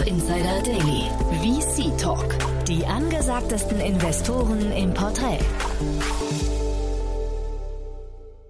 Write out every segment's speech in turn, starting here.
Startup Insider Daily. VC Talk. Die angesagtesten Investoren im Porträt.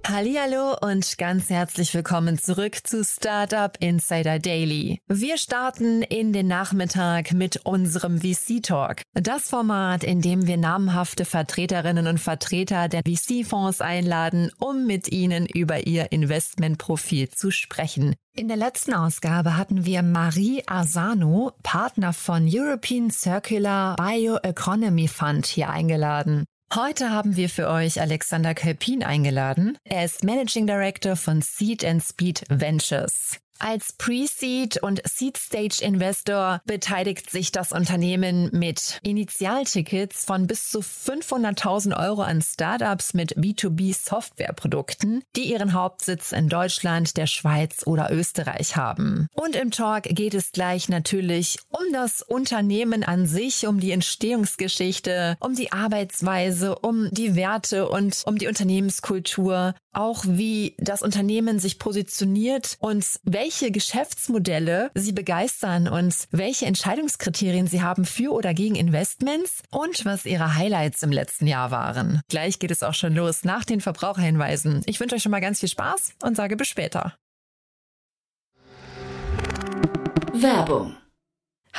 Hallo und ganz herzlich willkommen zurück zu Startup Insider Daily. Wir starten in den Nachmittag mit unserem VC Talk. Das Format, in dem wir namhafte Vertreterinnen und Vertreter der VC-Fonds einladen, um mit ihnen über ihr Investmentprofil zu sprechen. In der letzten Ausgabe hatten wir Marie Asano, Partner von European Circular Bioeconomy Fund, hier eingeladen. Heute haben wir für euch Alexander Kelpin eingeladen. Er ist Managing Director von Seed and Speed Ventures. Als Pre-Seed und Seed-Stage-Investor beteiligt sich das Unternehmen mit Initialtickets von bis zu 500.000 Euro an Startups mit B2B-Softwareprodukten, die ihren Hauptsitz in Deutschland, der Schweiz oder Österreich haben. Und im Talk geht es gleich natürlich um das Unternehmen an sich, um die Entstehungsgeschichte, um die Arbeitsweise, um die Werte und um die Unternehmenskultur, auch wie das Unternehmen sich positioniert und welche welche Geschäftsmodelle Sie begeistern und welche Entscheidungskriterien Sie haben für oder gegen Investments und was Ihre Highlights im letzten Jahr waren. Gleich geht es auch schon los nach den Verbraucherhinweisen. Ich wünsche euch schon mal ganz viel Spaß und sage bis später. Werbung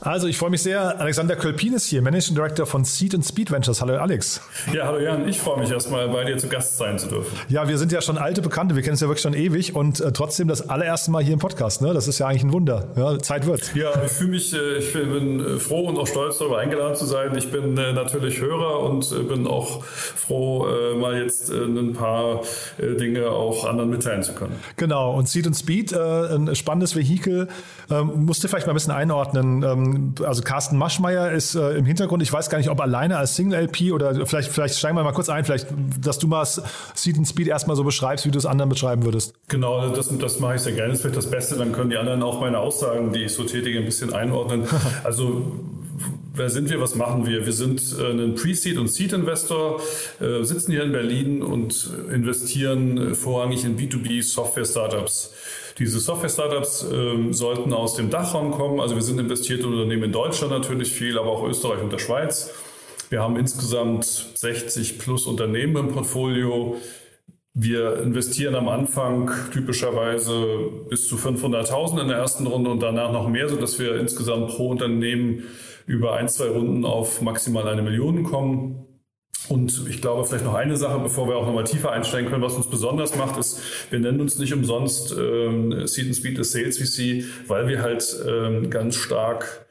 Also ich freue mich sehr. Alexander Kölpin ist hier, Managing Director von Seed and Speed Ventures. Hallo Alex. Ja, hallo Jan. Ich freue mich erstmal, bei dir zu Gast sein zu dürfen. Ja, wir sind ja schon alte Bekannte. Wir kennen es ja wirklich schon ewig und äh, trotzdem das allererste Mal hier im Podcast. Ne? Das ist ja eigentlich ein Wunder. Ja, Zeit wird. Ja, ich fühle mich, äh, ich bin äh, froh und auch stolz darüber eingeladen zu sein. Ich bin äh, natürlich Hörer und äh, bin auch froh, äh, mal jetzt ein paar Dinge auch anderen mitteilen zu können. Genau. Und Seed and Speed, ein spannendes Vehikel. Ähm, musste vielleicht mal ein bisschen einordnen. Ähm, also Carsten Maschmeyer ist äh, im Hintergrund. Ich weiß gar nicht, ob alleine als Single-LP oder vielleicht, vielleicht steigen wir mal kurz ein, vielleicht, dass du mal Seed and Speed erstmal so beschreibst, wie du es anderen beschreiben würdest. Genau, das, das mache ich sehr gerne. Das ist vielleicht das Beste. Dann können die anderen auch meine Aussagen, die ich so tätige, ein bisschen einordnen. Also Wer sind wir? Was machen wir? Wir sind äh, ein Pre-Seed- und Seed-Investor, äh, sitzen hier in Berlin und investieren vorrangig in B2B-Software-Startups. Diese Software-Startups ähm, sollten aus dem Dachraum kommen. Also wir sind investiert in Unternehmen in Deutschland natürlich viel, aber auch Österreich und der Schweiz. Wir haben insgesamt 60 plus Unternehmen im Portfolio. Wir investieren am Anfang typischerweise bis zu 500.000 in der ersten Runde und danach noch mehr, sodass wir insgesamt pro Unternehmen über ein, zwei Runden auf maximal eine Million kommen. Und ich glaube, vielleicht noch eine Sache, bevor wir auch nochmal tiefer einsteigen können, was uns besonders macht, ist, wir nennen uns nicht umsonst ähm, Seed and Speed des Sales VC, weil wir halt ähm, ganz stark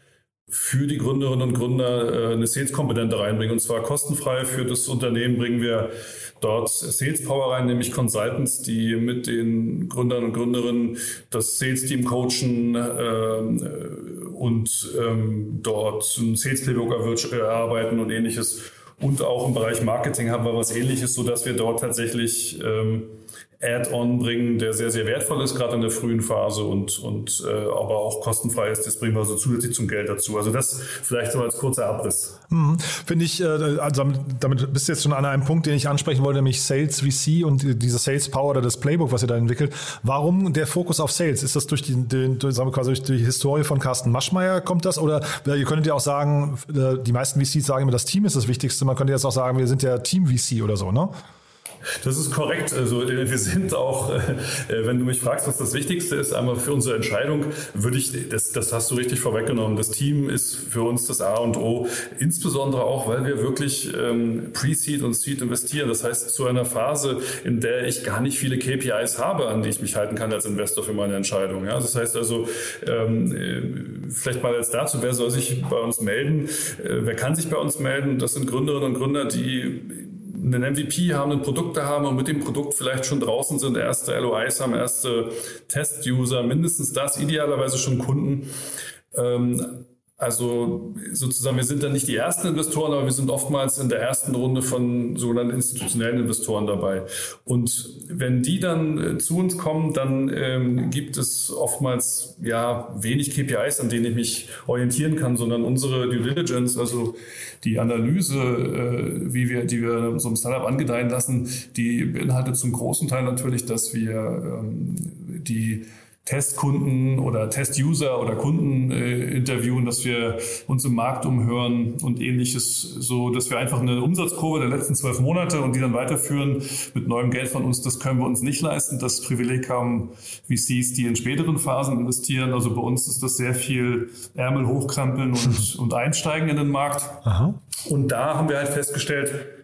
für die Gründerinnen und Gründer äh, eine Sales-Komponente reinbringen. Und zwar kostenfrei für das Unternehmen bringen wir dort Sales Power rein, nämlich Consultants, die mit den Gründern und Gründerinnen das Sales-Team coachen äh, und ähm, dort ein Sales Playbook erarbeiten und ähnliches. Und auch im Bereich Marketing haben wir was ähnliches, so dass wir dort tatsächlich ähm, Add-on bringen, der sehr, sehr wertvoll ist, gerade in der frühen Phase und, und äh, aber auch kostenfrei ist. Das bringen wir so zusätzlich zum Geld dazu. Also das vielleicht so als kurzer Abriss. Mhm. Finde ich, äh, also damit bist du jetzt schon an einem Punkt, den ich ansprechen wollte, nämlich Sales VC und diese Sales Power oder das Playbook, was ihr da entwickelt. Warum der Fokus auf Sales? Ist das durch die, den, sagen wir quasi durch die Historie von Carsten Maschmeyer kommt das? Oder ihr könntet ja auch sagen, äh, die meisten VCs sagen immer, das Team ist das Wichtigste. Man könnte jetzt auch sagen, wir sind ja Team VC oder so, ne? Das ist korrekt. Also äh, wir sind auch, äh, äh, wenn du mich fragst, was das Wichtigste ist, einmal für unsere Entscheidung, würde ich, das, das hast du richtig vorweggenommen. Das Team ist für uns das A und O, insbesondere auch, weil wir wirklich ähm, Pre-Seed und Seed investieren. Das heißt, zu einer Phase, in der ich gar nicht viele KPIs habe, an die ich mich halten kann als Investor für meine Entscheidung. Ja, das heißt also, ähm, vielleicht mal jetzt dazu, wer soll sich bei uns melden? Wer kann sich bei uns melden? Das sind Gründerinnen und Gründer, die einen MVP haben, ein Produkt haben und mit dem Produkt vielleicht schon draußen sind, erste LOIs haben, erste Test-User, mindestens das, idealerweise schon Kunden. Ähm, also sozusagen, wir sind dann nicht die ersten Investoren, aber wir sind oftmals in der ersten Runde von sogenannten institutionellen Investoren dabei. Und wenn die dann äh, zu uns kommen, dann ähm, gibt es oftmals ja wenig KPIs, an denen ich mich orientieren kann, sondern unsere Due Diligence, also die Analyse, äh, wie wir, die wir so einem Startup angedeihen lassen, die beinhaltet zum großen Teil natürlich, dass wir ähm, die Testkunden oder Testuser oder Kunden äh, interviewen, dass wir uns im Markt umhören und ähnliches, so dass wir einfach eine Umsatzkurve der letzten zwölf Monate und die dann weiterführen mit neuem Geld von uns, das können wir uns nicht leisten. Das Privileg haben VCs, die in späteren Phasen investieren. Also bei uns ist das sehr viel Ärmel hochkrempeln und, und einsteigen in den Markt. Aha. Und da haben wir halt festgestellt,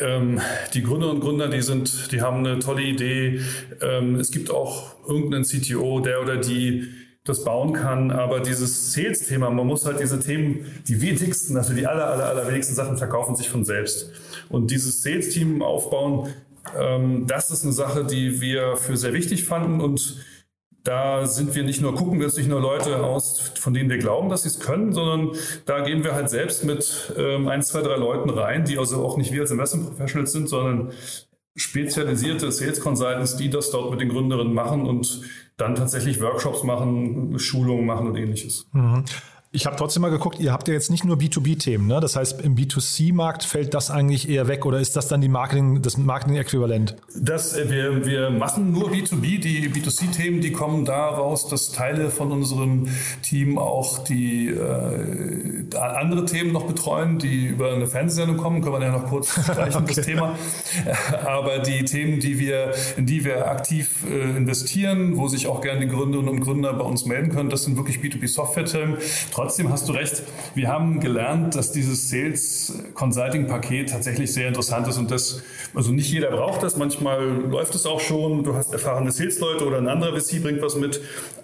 ähm, die Gründer und Gründer, die sind, die haben eine tolle Idee. Ähm, es gibt auch irgendeinen CTO, der oder die das bauen kann, aber dieses Sales-Thema, man muss halt diese Themen, die wichtigsten, also die aller, aller, aller wenigsten Sachen verkaufen sich von selbst. Und dieses Sales-Team aufbauen, ähm, das ist eine Sache, die wir für sehr wichtig fanden und da sind wir nicht nur, gucken wir uns nicht nur Leute aus, von denen wir glauben, dass sie es können, sondern da gehen wir halt selbst mit ähm, ein, zwei, drei Leuten rein, die also auch nicht wir als Investment Professionals sind, sondern spezialisierte Sales Consultants, die das dort mit den Gründerinnen machen und dann tatsächlich Workshops machen, Schulungen machen und ähnliches. Mhm. Ich habe trotzdem mal geguckt, ihr habt ja jetzt nicht nur B2B-Themen, ne? Das heißt, im B2C-Markt fällt das eigentlich eher weg oder ist das dann die Marketing, das Marketing-Äquivalent? Das, äh, wir, wir machen nur B2B, die B2C-Themen, die kommen daraus, dass Teile von unserem Team auch die äh, andere Themen noch betreuen, die über eine Fernsehsendung kommen, können wir ja noch kurz streichen, okay. das Thema. Aber die Themen, die wir, in die wir aktiv äh, investieren, wo sich auch gerne die Gründerinnen und Gründer bei uns melden können, das sind wirklich B2B-Software-Themen Trotzdem hast du recht. Wir haben gelernt, dass dieses Sales Consulting Paket tatsächlich sehr interessant ist und das, also nicht jeder braucht das. Manchmal läuft es auch schon. Du hast erfahrene Sales-Leute oder ein anderer VC bringt was mit.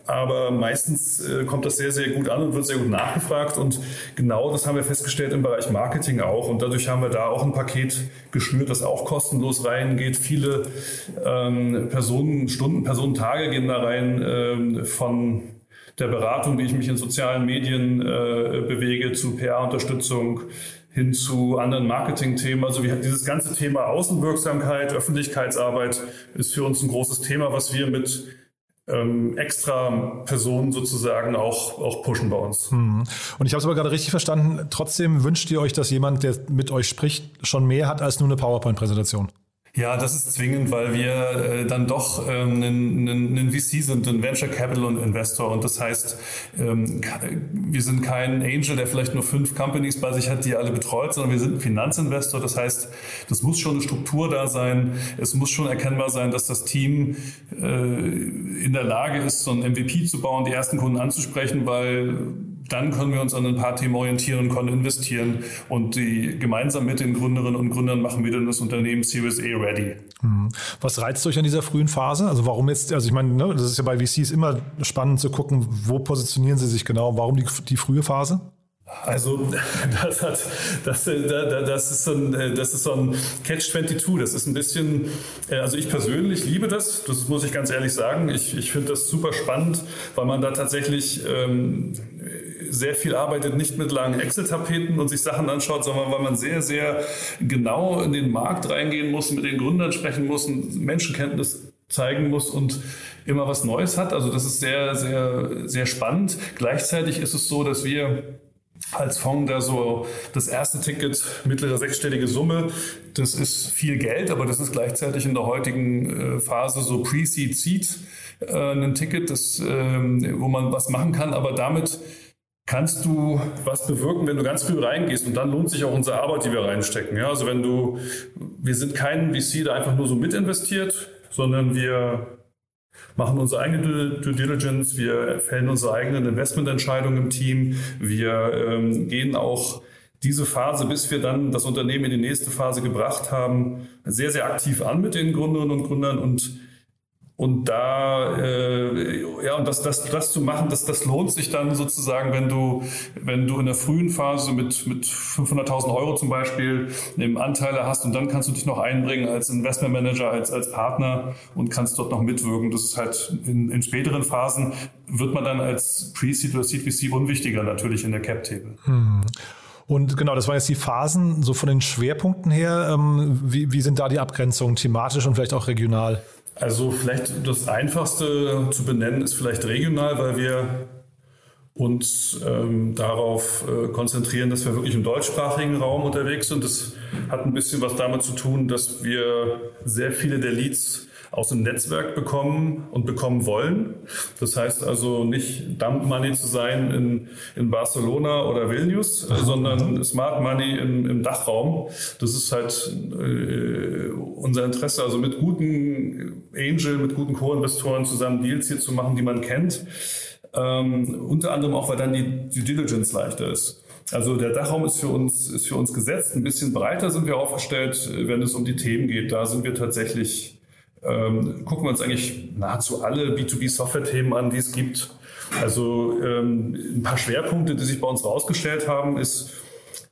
Aber meistens äh, kommt das sehr, sehr gut an und wird sehr gut nachgefragt. Und genau das haben wir festgestellt im Bereich Marketing auch. Und dadurch haben wir da auch ein Paket geschnürt, das auch kostenlos reingeht. Viele ähm, Personen, Stunden, Personentage gehen da rein ähm, von der Beratung, wie ich mich in sozialen Medien äh, bewege, zu PR-Unterstützung hin zu anderen Marketing-Themen. Also wir, dieses ganze Thema Außenwirksamkeit, Öffentlichkeitsarbeit ist für uns ein großes Thema, was wir mit ähm, extra Personen sozusagen auch, auch pushen bei uns. Mhm. Und ich habe es aber gerade richtig verstanden, trotzdem wünscht ihr euch, dass jemand, der mit euch spricht, schon mehr hat als nur eine PowerPoint-Präsentation. Ja, das ist zwingend, weil wir äh, dann doch ähm, ein, ein, ein VC sind, ein Venture Capital und Investor. Und das heißt, ähm, wir sind kein Angel, der vielleicht nur fünf Companies bei sich hat, die alle betreut, sondern wir sind ein Finanzinvestor. Das heißt, das muss schon eine Struktur da sein. Es muss schon erkennbar sein, dass das Team äh, in der Lage ist, so ein MVP zu bauen, die ersten Kunden anzusprechen, weil dann können wir uns an ein paar Themen orientieren, können investieren und die gemeinsam mit den Gründerinnen und Gründern machen wir dann das Unternehmen Series A ready. Mhm. Was reizt euch an dieser frühen Phase? Also warum jetzt, also ich meine, ne, das ist ja bei VCs immer spannend zu gucken, wo positionieren sie sich genau, warum die, die frühe Phase? Also das, hat, das, das, ist so ein, das ist so ein Catch-22. Das ist ein bisschen, äh, also ich persönlich liebe das, das muss ich ganz ehrlich sagen. Ich, ich finde das super spannend, weil man da tatsächlich ähm, sehr viel arbeitet, nicht mit langen Excel-Tapeten und sich Sachen anschaut, sondern weil man sehr, sehr genau in den Markt reingehen muss, mit den Gründern sprechen muss, Menschenkenntnis zeigen muss und immer was Neues hat. Also das ist sehr, sehr, sehr spannend. Gleichzeitig ist es so, dass wir als Fonds da so das erste Ticket, mittlere sechsstellige Summe, das ist viel Geld, aber das ist gleichzeitig in der heutigen äh, Phase so Pre-Seed, Seed, äh, ein Ticket, das, ähm, wo man was machen kann, aber damit kannst du was bewirken, wenn du ganz früh reingehst. Und dann lohnt sich auch unsere Arbeit, die wir reinstecken. Ja, also wenn du, wir sind kein VC, der einfach nur so mitinvestiert, sondern wir machen unsere eigene Due Diligence, wir fällen unsere eigenen Investmententscheidungen im Team, wir ähm, gehen auch diese Phase, bis wir dann das Unternehmen in die nächste Phase gebracht haben, sehr, sehr aktiv an mit den Gründerinnen und Gründern und und da, äh, ja, und das, das, das zu machen, das, das lohnt sich dann sozusagen, wenn du, wenn du in der frühen Phase mit, mit 500.000 Euro zum Beispiel im Anteile hast und dann kannst du dich noch einbringen als Investmentmanager, als, als Partner und kannst dort noch mitwirken. Das ist halt in, in späteren Phasen wird man dann als Pre-Seed oder Seed-VC unwichtiger natürlich in der Cap-Table. Hm. Und genau, das waren jetzt die Phasen, so von den Schwerpunkten her. Ähm, wie, wie sind da die Abgrenzungen thematisch und vielleicht auch regional? Also vielleicht das Einfachste zu benennen ist vielleicht regional, weil wir uns ähm, darauf äh, konzentrieren, dass wir wirklich im deutschsprachigen Raum unterwegs sind. Das hat ein bisschen was damit zu tun, dass wir sehr viele der Leads aus dem Netzwerk bekommen und bekommen wollen. Das heißt also nicht Dump Money zu sein in, in Barcelona oder Vilnius, Aha. sondern Smart Money im, im Dachraum. Das ist halt äh, unser Interesse, also mit guten Angel, mit guten Co-Investoren zusammen Deals hier zu machen, die man kennt. Ähm, unter anderem auch, weil dann die Due Diligence leichter ist. Also der Dachraum ist für uns, ist für uns gesetzt. Ein bisschen breiter sind wir aufgestellt, wenn es um die Themen geht. Da sind wir tatsächlich ähm, gucken wir uns eigentlich nahezu alle B2B-Software-Themen an, die es gibt. Also ähm, ein paar Schwerpunkte, die sich bei uns rausgestellt haben, ist,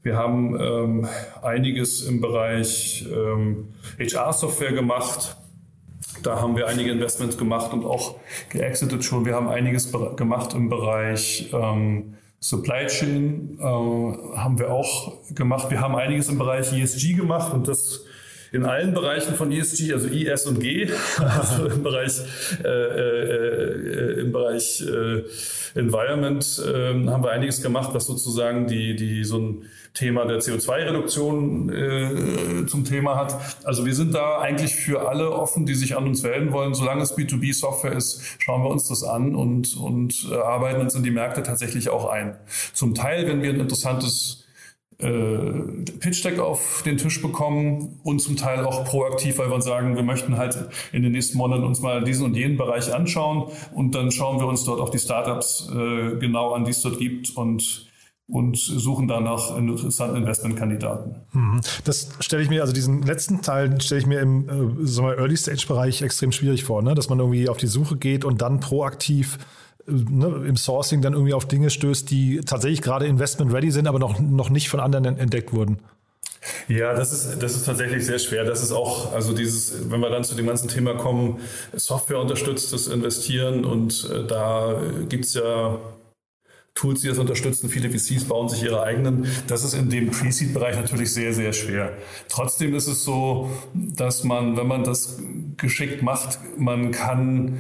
wir haben ähm, einiges im Bereich ähm, HR-Software gemacht. Da haben wir einige Investments gemacht und auch geexitet schon. Wir haben einiges gemacht im Bereich ähm, Supply Chain, äh, haben wir auch gemacht. Wir haben einiges im Bereich ESG gemacht und das in allen Bereichen von ESG, also I, S und G, also im Bereich, äh, äh, im Bereich äh, Environment ähm, haben wir einiges gemacht, was sozusagen die, die so ein Thema der CO2-Reduktion äh, zum Thema hat. Also wir sind da eigentlich für alle offen, die sich an uns melden wollen. Solange es B2B-Software ist, schauen wir uns das an und, und äh, arbeiten uns in die Märkte tatsächlich auch ein. Zum Teil, wenn wir ein interessantes Pitch Deck auf den Tisch bekommen und zum Teil auch proaktiv, weil wir sagen, wir möchten halt in den nächsten Monaten uns mal diesen und jenen Bereich anschauen und dann schauen wir uns dort auch die Startups äh, genau an, die es dort gibt und und suchen danach interessanten Investmentkandidaten. Mhm. Das stelle ich mir, also diesen letzten Teil stelle ich mir im äh, Early-Stage-Bereich extrem schwierig vor, ne? dass man irgendwie auf die Suche geht und dann proaktiv ne, im Sourcing dann irgendwie auf Dinge stößt, die tatsächlich gerade investment-ready sind, aber noch, noch nicht von anderen entdeckt wurden? Ja, das ist, das ist tatsächlich sehr schwer. Das ist auch, also dieses, wenn wir dann zu dem ganzen Thema kommen, Software unterstützt das Investieren und äh, da gibt's ja Tools, die das unterstützen. Viele VCs bauen sich ihre eigenen. Das ist in dem Pre-Seed-Bereich natürlich sehr, sehr schwer. Trotzdem ist es so, dass man, wenn man das geschickt macht, man kann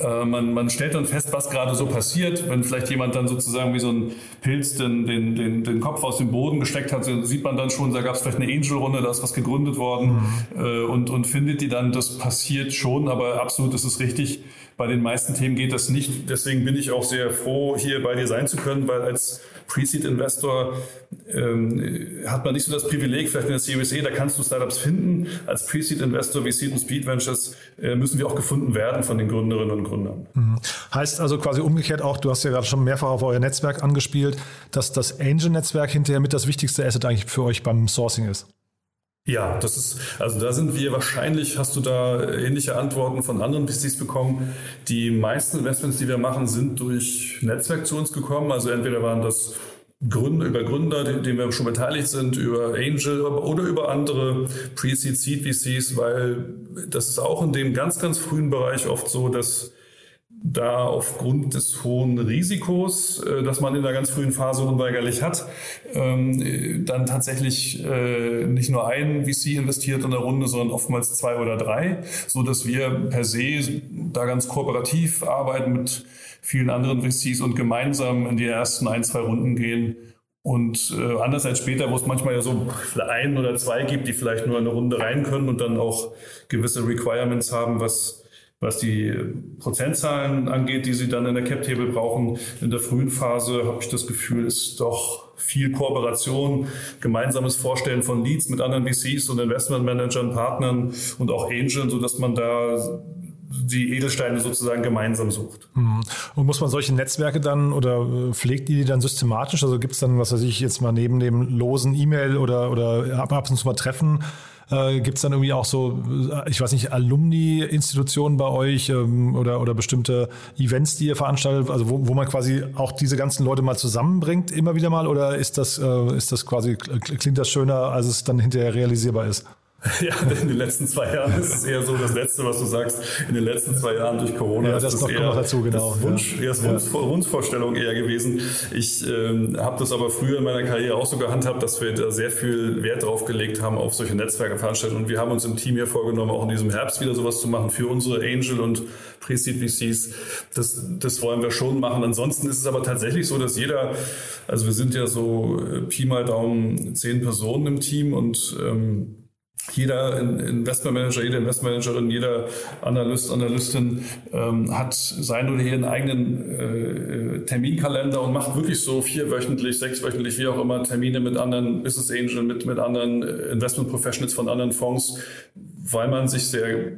äh, man, man stellt dann fest, was gerade so passiert. Wenn vielleicht jemand dann sozusagen wie so ein Pilz den, den, den, den Kopf aus dem Boden gesteckt hat, sieht man dann schon, da gab es vielleicht eine Angel-Runde, da ist was gegründet worden mhm. äh, und, und findet die dann, das passiert schon, aber absolut ist es richtig. Bei den meisten Themen geht das nicht. Deswegen bin ich auch sehr froh, hier bei dir sein zu können, weil als Pre-Seed-Investor ähm, hat man nicht so das Privileg, vielleicht in der Series A, da kannst du Startups finden. Als Pre-Seed-Investor wie Seed und Speed Ventures äh, müssen wir auch gefunden werden von den Gründerinnen und Gründern. Mhm. Heißt also quasi umgekehrt auch, du hast ja gerade schon mehrfach auf euer Netzwerk angespielt, dass das Angel-Netzwerk hinterher mit das wichtigste Asset eigentlich für euch beim Sourcing ist. Ja, das ist, also da sind wir wahrscheinlich, hast du da ähnliche Antworten von anderen VCs bekommen. Die meisten Investments, die wir machen, sind durch Netzwerk zu uns gekommen. Also entweder waren das Gründer, über Gründer, denen wir schon beteiligt sind, über Angel oder über andere Pre-Seed, Seed VCs, weil das ist auch in dem ganz, ganz frühen Bereich oft so, dass da aufgrund des hohen Risikos, äh, das man in der ganz frühen Phase unweigerlich hat, ähm, dann tatsächlich äh, nicht nur ein VC investiert in der Runde, sondern oftmals zwei oder drei, so dass wir per se da ganz kooperativ arbeiten mit vielen anderen VCs und gemeinsam in die ersten ein, zwei Runden gehen. Und äh, anders als später, wo es manchmal ja so ein oder zwei gibt, die vielleicht nur eine Runde rein können und dann auch gewisse Requirements haben, was was die Prozentzahlen angeht, die sie dann in der Cap-Table brauchen, in der frühen Phase habe ich das Gefühl, ist doch viel Kooperation, gemeinsames Vorstellen von Leads mit anderen VCs und Investmentmanagern, Partnern und auch Angeln, sodass man da die Edelsteine sozusagen gemeinsam sucht. Mhm. Und muss man solche Netzwerke dann oder äh, pflegt ihr die dann systematisch? Also gibt es dann, was weiß ich, jetzt mal neben dem losen E-Mail oder, oder ab und zu mal Treffen, äh, Gibt es dann irgendwie auch so, äh, ich weiß nicht, Alumni-Institutionen bei euch ähm, oder, oder bestimmte Events, die ihr veranstaltet, also wo, wo man quasi auch diese ganzen Leute mal zusammenbringt, immer wieder mal? Oder ist das, äh, ist das quasi, klingt das schöner, als es dann hinterher realisierbar ist? Ja, in den letzten zwei Jahren ist es eher so das Letzte, was du sagst. In den letzten zwei Jahren durch Corona ja, das ist das eher dazu, genau. das Wunsch, ja. Wunsch, Wunschvorstellung eher gewesen. Ich ähm, habe das aber früher in meiner Karriere auch so gehandhabt, dass wir da sehr viel Wert drauf gelegt haben auf solche Netzwerkeveranstaltungen. Und wir haben uns im Team hier vorgenommen, auch in diesem Herbst wieder sowas zu machen für unsere Angel und Pre-Seed VCs. Das, das wollen wir schon machen. Ansonsten ist es aber tatsächlich so, dass jeder, also wir sind ja so äh, Pi mal Daumen zehn Personen im Team und ähm, jeder Investmentmanager, jede Investmentmanagerin, jeder Analyst, Analystin ähm, hat sein oder ihren eigenen äh, Terminkalender und macht wirklich so vierwöchentlich, sechswöchentlich, wie auch immer, Termine mit anderen Business Angels, mit, mit anderen Investment Professionals von anderen Fonds, weil man sich sehr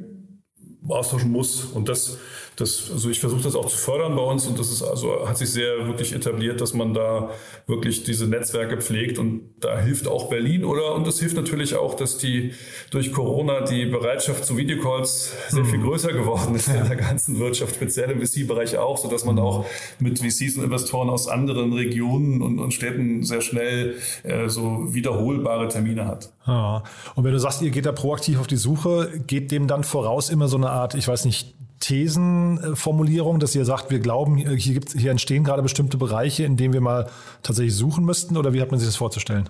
austauschen muss. Und das das, also ich versuche das auch zu fördern bei uns und das ist also hat sich sehr wirklich etabliert, dass man da wirklich diese Netzwerke pflegt und da hilft auch Berlin oder und es hilft natürlich auch, dass die durch Corona die Bereitschaft zu Videocalls sehr viel mhm. größer geworden ist in der ganzen Wirtschaft, speziell im VC-Bereich auch, so dass man auch mit VCs und Investoren aus anderen Regionen und, und Städten sehr schnell äh, so wiederholbare Termine hat. Ja. Und wenn du sagst, ihr geht da proaktiv auf die Suche, geht dem dann voraus immer so eine Art, ich weiß nicht, Thesenformulierung, dass ihr sagt, wir glauben, hier, gibt, hier entstehen gerade bestimmte Bereiche, in denen wir mal tatsächlich suchen müssten? Oder wie hat man sich das vorzustellen?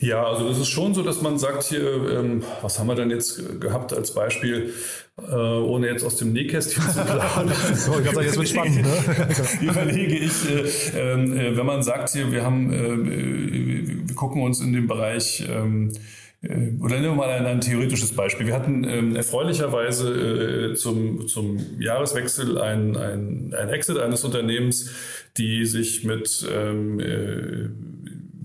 Ja, also das ist schon so, dass man sagt hier, ähm, was haben wir denn jetzt gehabt als Beispiel, äh, ohne jetzt aus dem Nähkästchen zu plaudern. so, ich jetzt wird spannend. Ne? überlege ich, äh, ähm, äh, wenn man sagt hier, wir haben, äh, wir gucken uns in dem Bereich ähm, äh, oder nehmen wir mal ein, ein theoretisches Beispiel. Wir hatten ähm, erfreulicherweise äh, zum, zum Jahreswechsel ein, ein, ein Exit eines Unternehmens, die sich mit ähm, äh,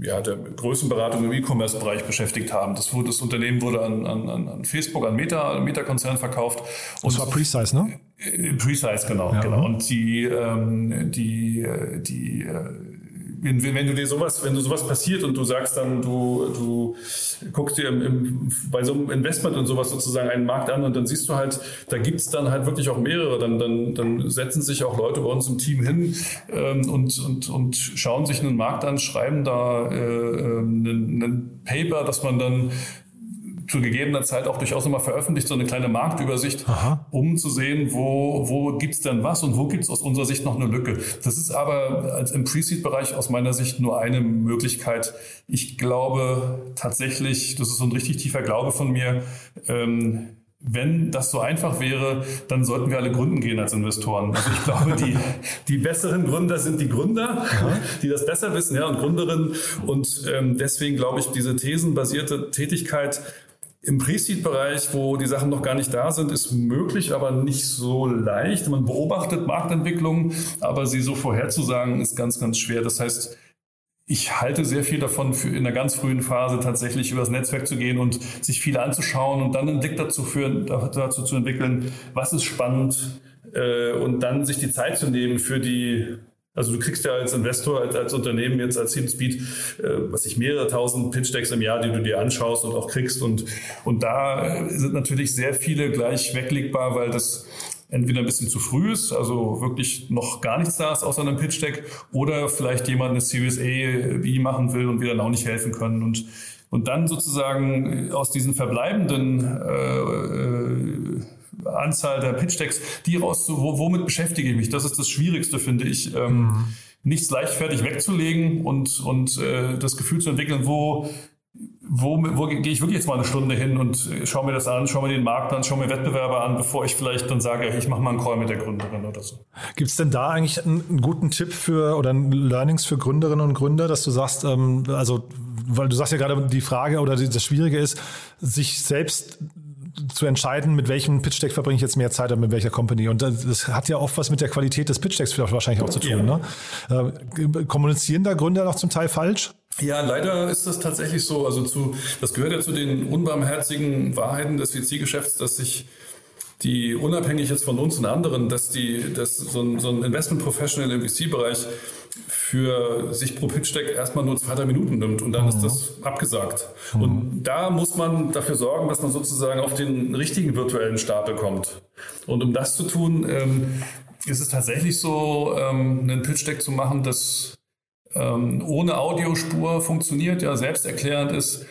ja, der Größenberatung im E-Commerce-Bereich beschäftigt haben. Das, wurde, das Unternehmen wurde an, an, an Facebook, an Meta, Meta-Konzern verkauft. Und das war Precise, ne? Äh, Precise, genau, ja, genau. Und die, ähm, die, äh, die, äh, wenn, wenn du dir sowas, wenn du sowas passiert und du sagst dann, du, du guckst dir im, im, bei so einem Investment und sowas sozusagen einen Markt an und dann siehst du halt, da gibt's dann halt wirklich auch mehrere. Dann, dann, dann setzen sich auch Leute bei uns im Team hin ähm, und, und, und schauen sich einen Markt an, schreiben da äh, ähm, einen Paper, dass man dann zu gegebener Zeit auch durchaus nochmal veröffentlicht, so eine kleine Marktübersicht, Aha. um zu sehen, wo, wo gibt's denn was und wo gibt's aus unserer Sicht noch eine Lücke. Das ist aber als im Pre-Seed-Bereich aus meiner Sicht nur eine Möglichkeit. Ich glaube tatsächlich, das ist so ein richtig tiefer Glaube von mir, ähm, wenn das so einfach wäre, dann sollten wir alle gründen gehen als Investoren. Also ich glaube, die, die besseren Gründer sind die Gründer, die das besser wissen, ja, und Gründerinnen. Und ähm, deswegen glaube ich, diese thesenbasierte Tätigkeit im Pre-Seed-Bereich, wo die Sachen noch gar nicht da sind, ist möglich, aber nicht so leicht. Man beobachtet Marktentwicklungen, aber sie so vorherzusagen, ist ganz, ganz schwer. Das heißt, ich halte sehr viel davon, in der ganz frühen Phase tatsächlich übers Netzwerk zu gehen und sich viel anzuschauen und dann einen Blick dazu, führen, dazu zu entwickeln, was ist spannend äh, und dann sich die Zeit zu nehmen für die also du kriegst ja als Investor, als, als Unternehmen jetzt als Team Speed, äh, was ich mehrere tausend Pitch Decks im Jahr, die du dir anschaust und auch kriegst. Und und da sind natürlich sehr viele gleich weglegbar, weil das entweder ein bisschen zu früh ist, also wirklich noch gar nichts da ist außer einem Pitch Deck, oder vielleicht jemand eine Series A B machen will und wir dann auch nicht helfen können. Und und dann sozusagen aus diesen verbleibenden äh, äh Anzahl der Pitch-Decks, die raus, wo, womit beschäftige ich mich? Das ist das Schwierigste, finde ich. Ähm, mhm. Nichts leichtfertig wegzulegen und, und äh, das Gefühl zu entwickeln, wo wo, wo gehe ich wirklich jetzt mal eine Stunde hin und schaue mir das an, schaue mir den Markt an, schaue mir Wettbewerber an, bevor ich vielleicht dann sage, ich mache mal einen Call mit der Gründerin oder so. Gibt es denn da eigentlich einen, einen, guten Tipp für oder Learnings für Gründerinnen und Gründer, dass du sagst, ähm, also weil du sagst ja gerade die Frage oder das Schwierige ist, sich selbst zu entscheiden, mit welchem Pitch Deck verbringe ich jetzt mehr Zeit und mit welcher Company. Und das hat ja oft was mit der Qualität des Pitch Decks wahrscheinlich auch zu tun. Ja. Ne? Äh, kommunizieren da Gründer noch zum Teil falsch? Ja, leider ist das tatsächlich so. Also zu, das gehört ja zu den unbarmherzigen Wahrheiten des VC-Geschäfts, dass sich die unabhängig jetzt von uns und anderen, dass die, dass so ein, so ein Investment Professional im VC-Bereich für sich pro Pitch Deck erstmal nur zwei, drei Minuten nimmt und dann mhm. ist das abgesagt. Mhm. Und da muss man dafür sorgen, dass man sozusagen auf den richtigen virtuellen Stapel kommt. Und um das zu tun, ähm, ist es tatsächlich so, ähm, einen Pitch Deck zu machen, das ähm, ohne Audiospur funktioniert, ja selbsterklärend ist,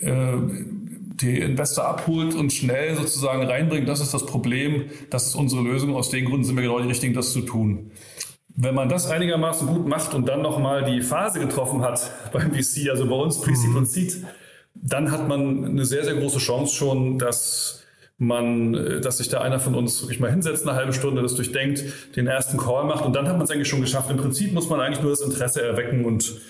äh, die Investor abholt und schnell sozusagen reinbringt, das ist das Problem, das ist unsere Lösung, aus den Gründen sind wir genau die Richtigen, das zu tun. Wenn man das einigermaßen gut macht und dann nochmal die Phase getroffen hat beim VC, also bei uns Pre-Seed mhm. und Seed, dann hat man eine sehr, sehr große Chance schon, dass man, äh, dass sich da einer von uns wirklich mal hinsetzt, eine halbe Stunde, das durchdenkt, den ersten Call macht und dann hat man es eigentlich schon geschafft. Im Prinzip muss man eigentlich nur das Interesse erwecken und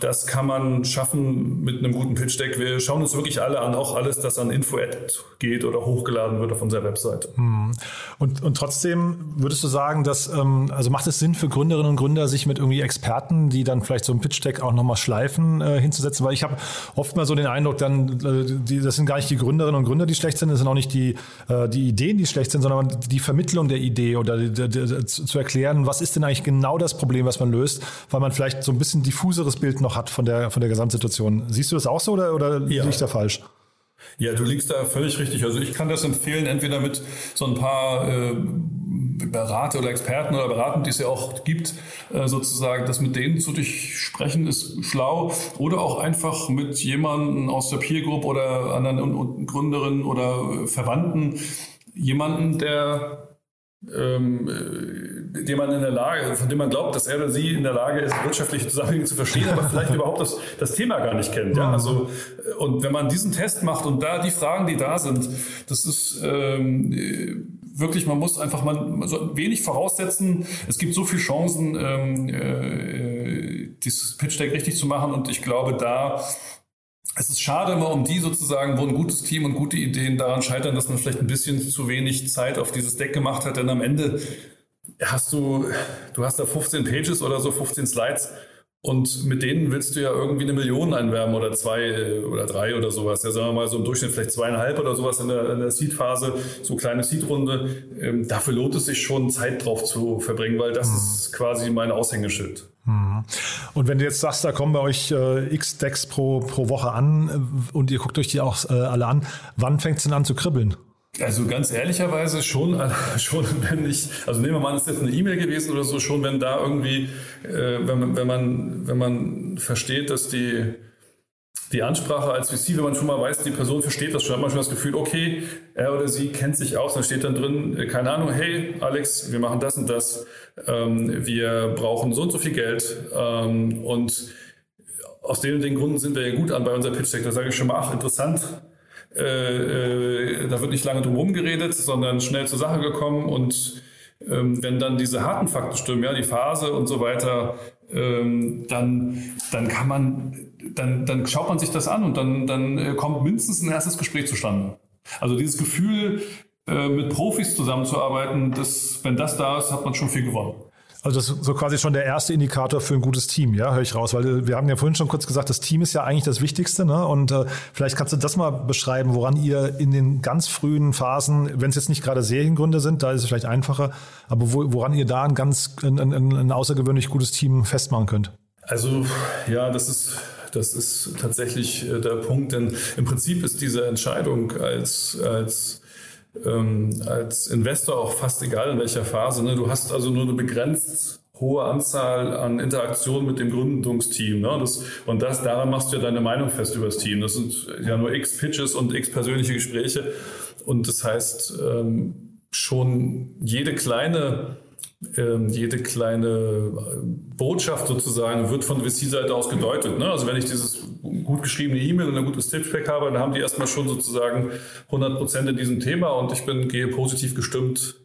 das kann man schaffen mit einem guten Pitch-Deck. Wir schauen uns wirklich alle an, auch alles, das an Info-Ad geht oder hochgeladen wird auf unserer Webseite. Hm. Und, und trotzdem würdest du sagen, dass, ähm, also macht es Sinn für Gründerinnen und Gründer, sich mit irgendwie Experten, die dann vielleicht so ein Pitch-Deck auch nochmal schleifen, äh, hinzusetzen? Weil ich habe oft mal so den Eindruck, dann, äh, die, das sind gar nicht die Gründerinnen und Gründer, die schlecht sind, das sind auch nicht die, äh, die Ideen, die schlecht sind, sondern die Vermittlung der Idee oder die, die, zu erklären, was ist denn eigentlich genau das Problem, was man löst, weil man vielleicht so ein bisschen diffuseres Bild noch hat von der, von der Gesamtsituation. Siehst du das auch so oder, oder ja. liege ich da falsch? Ja, du liegst da völlig richtig. Also ich kann das empfehlen, entweder mit so ein paar äh, Berater oder Experten oder Beratern, die es ja auch gibt, äh, sozusagen, das mit denen zu durchsprechen ist schlau oder auch einfach mit jemandem aus der Peer Group oder anderen Gründerinnen oder Verwandten, jemanden, der ähm, äh, dem man in der Lage, von dem man glaubt, dass er oder sie in der Lage ist, wirtschaftliche Zusammenhänge zu verstehen, aber vielleicht überhaupt das, das Thema gar nicht kennt. Ja? Also, äh, und wenn man diesen Test macht und da die Fragen, die da sind, das ist ähm, äh, wirklich, man muss einfach mal so wenig voraussetzen. Es gibt so viele Chancen, ähm, äh, dieses Pitch Deck richtig zu machen und ich glaube, da es ist schade immer um die sozusagen, wo ein gutes Team und gute Ideen daran scheitern, dass man vielleicht ein bisschen zu wenig Zeit auf dieses Deck gemacht hat, denn am Ende hast du, du hast da 15 Pages oder so, 15 Slides und mit denen willst du ja irgendwie eine Million einwerben oder zwei oder drei oder sowas. Ja, sagen wir mal so im Durchschnitt vielleicht zweieinhalb oder sowas in der, in der Seed-Phase, so kleine Seed-Runde. Ähm, dafür lohnt es sich schon, Zeit drauf zu verbringen, weil das mhm. ist quasi mein Aushängeschild. Mhm. Und wenn du jetzt sagst, da kommen bei euch äh, x Decks pro, pro Woche an äh, und ihr guckt euch die auch äh, alle an, wann fängt es denn an zu kribbeln? Also ganz ehrlicherweise schon, schon wenn ich, also nehmen wir mal, ist jetzt eine E-Mail gewesen oder so, schon wenn da irgendwie, äh, wenn, man, wenn, man, wenn man versteht, dass die, die Ansprache als VC, wenn man schon mal weiß, die Person versteht das schon, hat man schon das Gefühl, okay, er oder sie kennt sich aus, dann steht dann drin, äh, keine Ahnung, hey Alex, wir machen das und das, ähm, wir brauchen so und so viel Geld ähm, und aus den, den Gründen sind wir ja gut an bei unserer Pitch Deck. Da sage ich schon mal, ach, interessant. Äh, äh, da wird nicht lange drum geredet, sondern schnell zur Sache gekommen und ähm, wenn dann diese harten Fakten stimmen, ja, die Phase und so weiter, ähm, dann, dann kann man, dann, dann schaut man sich das an und dann, dann äh, kommt mindestens ein erstes Gespräch zustande. Also dieses Gefühl, äh, mit Profis zusammenzuarbeiten, das, wenn das da ist, hat man schon viel gewonnen. Also das ist so quasi schon der erste Indikator für ein gutes Team, ja, höre ich raus, weil äh, wir haben ja vorhin schon kurz gesagt, das Team ist ja eigentlich das Wichtigste, ne? Und äh, vielleicht kannst du das mal beschreiben, woran ihr in den ganz frühen Phasen, wenn es jetzt nicht gerade Seriengründe sind, da ist es vielleicht einfacher, aber wo, woran ihr da ein ganz ein, ein, ein außergewöhnlich gutes Team festmachen könnt. Also ja, das ist das ist tatsächlich äh, der Punkt, denn im Prinzip ist diese Entscheidung als als ähm, als Investor auch fast egal in welcher Phase. Ne? Du hast also nur eine begrenzt hohe Anzahl an Interaktionen mit dem Gründungsteam. Ne? Das, und das, daran machst du ja deine Meinung fest über das Team. Das sind ja nur x Pitches und x persönliche Gespräche. Und das heißt, ähm, schon jede kleine ähm, jede kleine Botschaft sozusagen wird von VC-Seite aus gedeutet. Ne? Also wenn ich dieses gut geschriebene E-Mail und ein gutes Tippack habe, dann haben die erstmal schon sozusagen 100 Prozent in diesem Thema und ich bin, gehe positiv gestimmt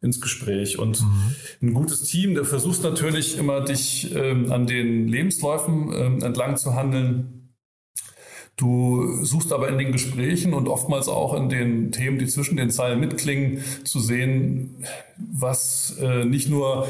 ins Gespräch. Und mhm. ein gutes Team, der versucht natürlich immer, dich ähm, an den Lebensläufen ähm, entlang zu handeln Du suchst aber in den Gesprächen und oftmals auch in den Themen, die zwischen den Zeilen mitklingen, zu sehen, was äh, nicht nur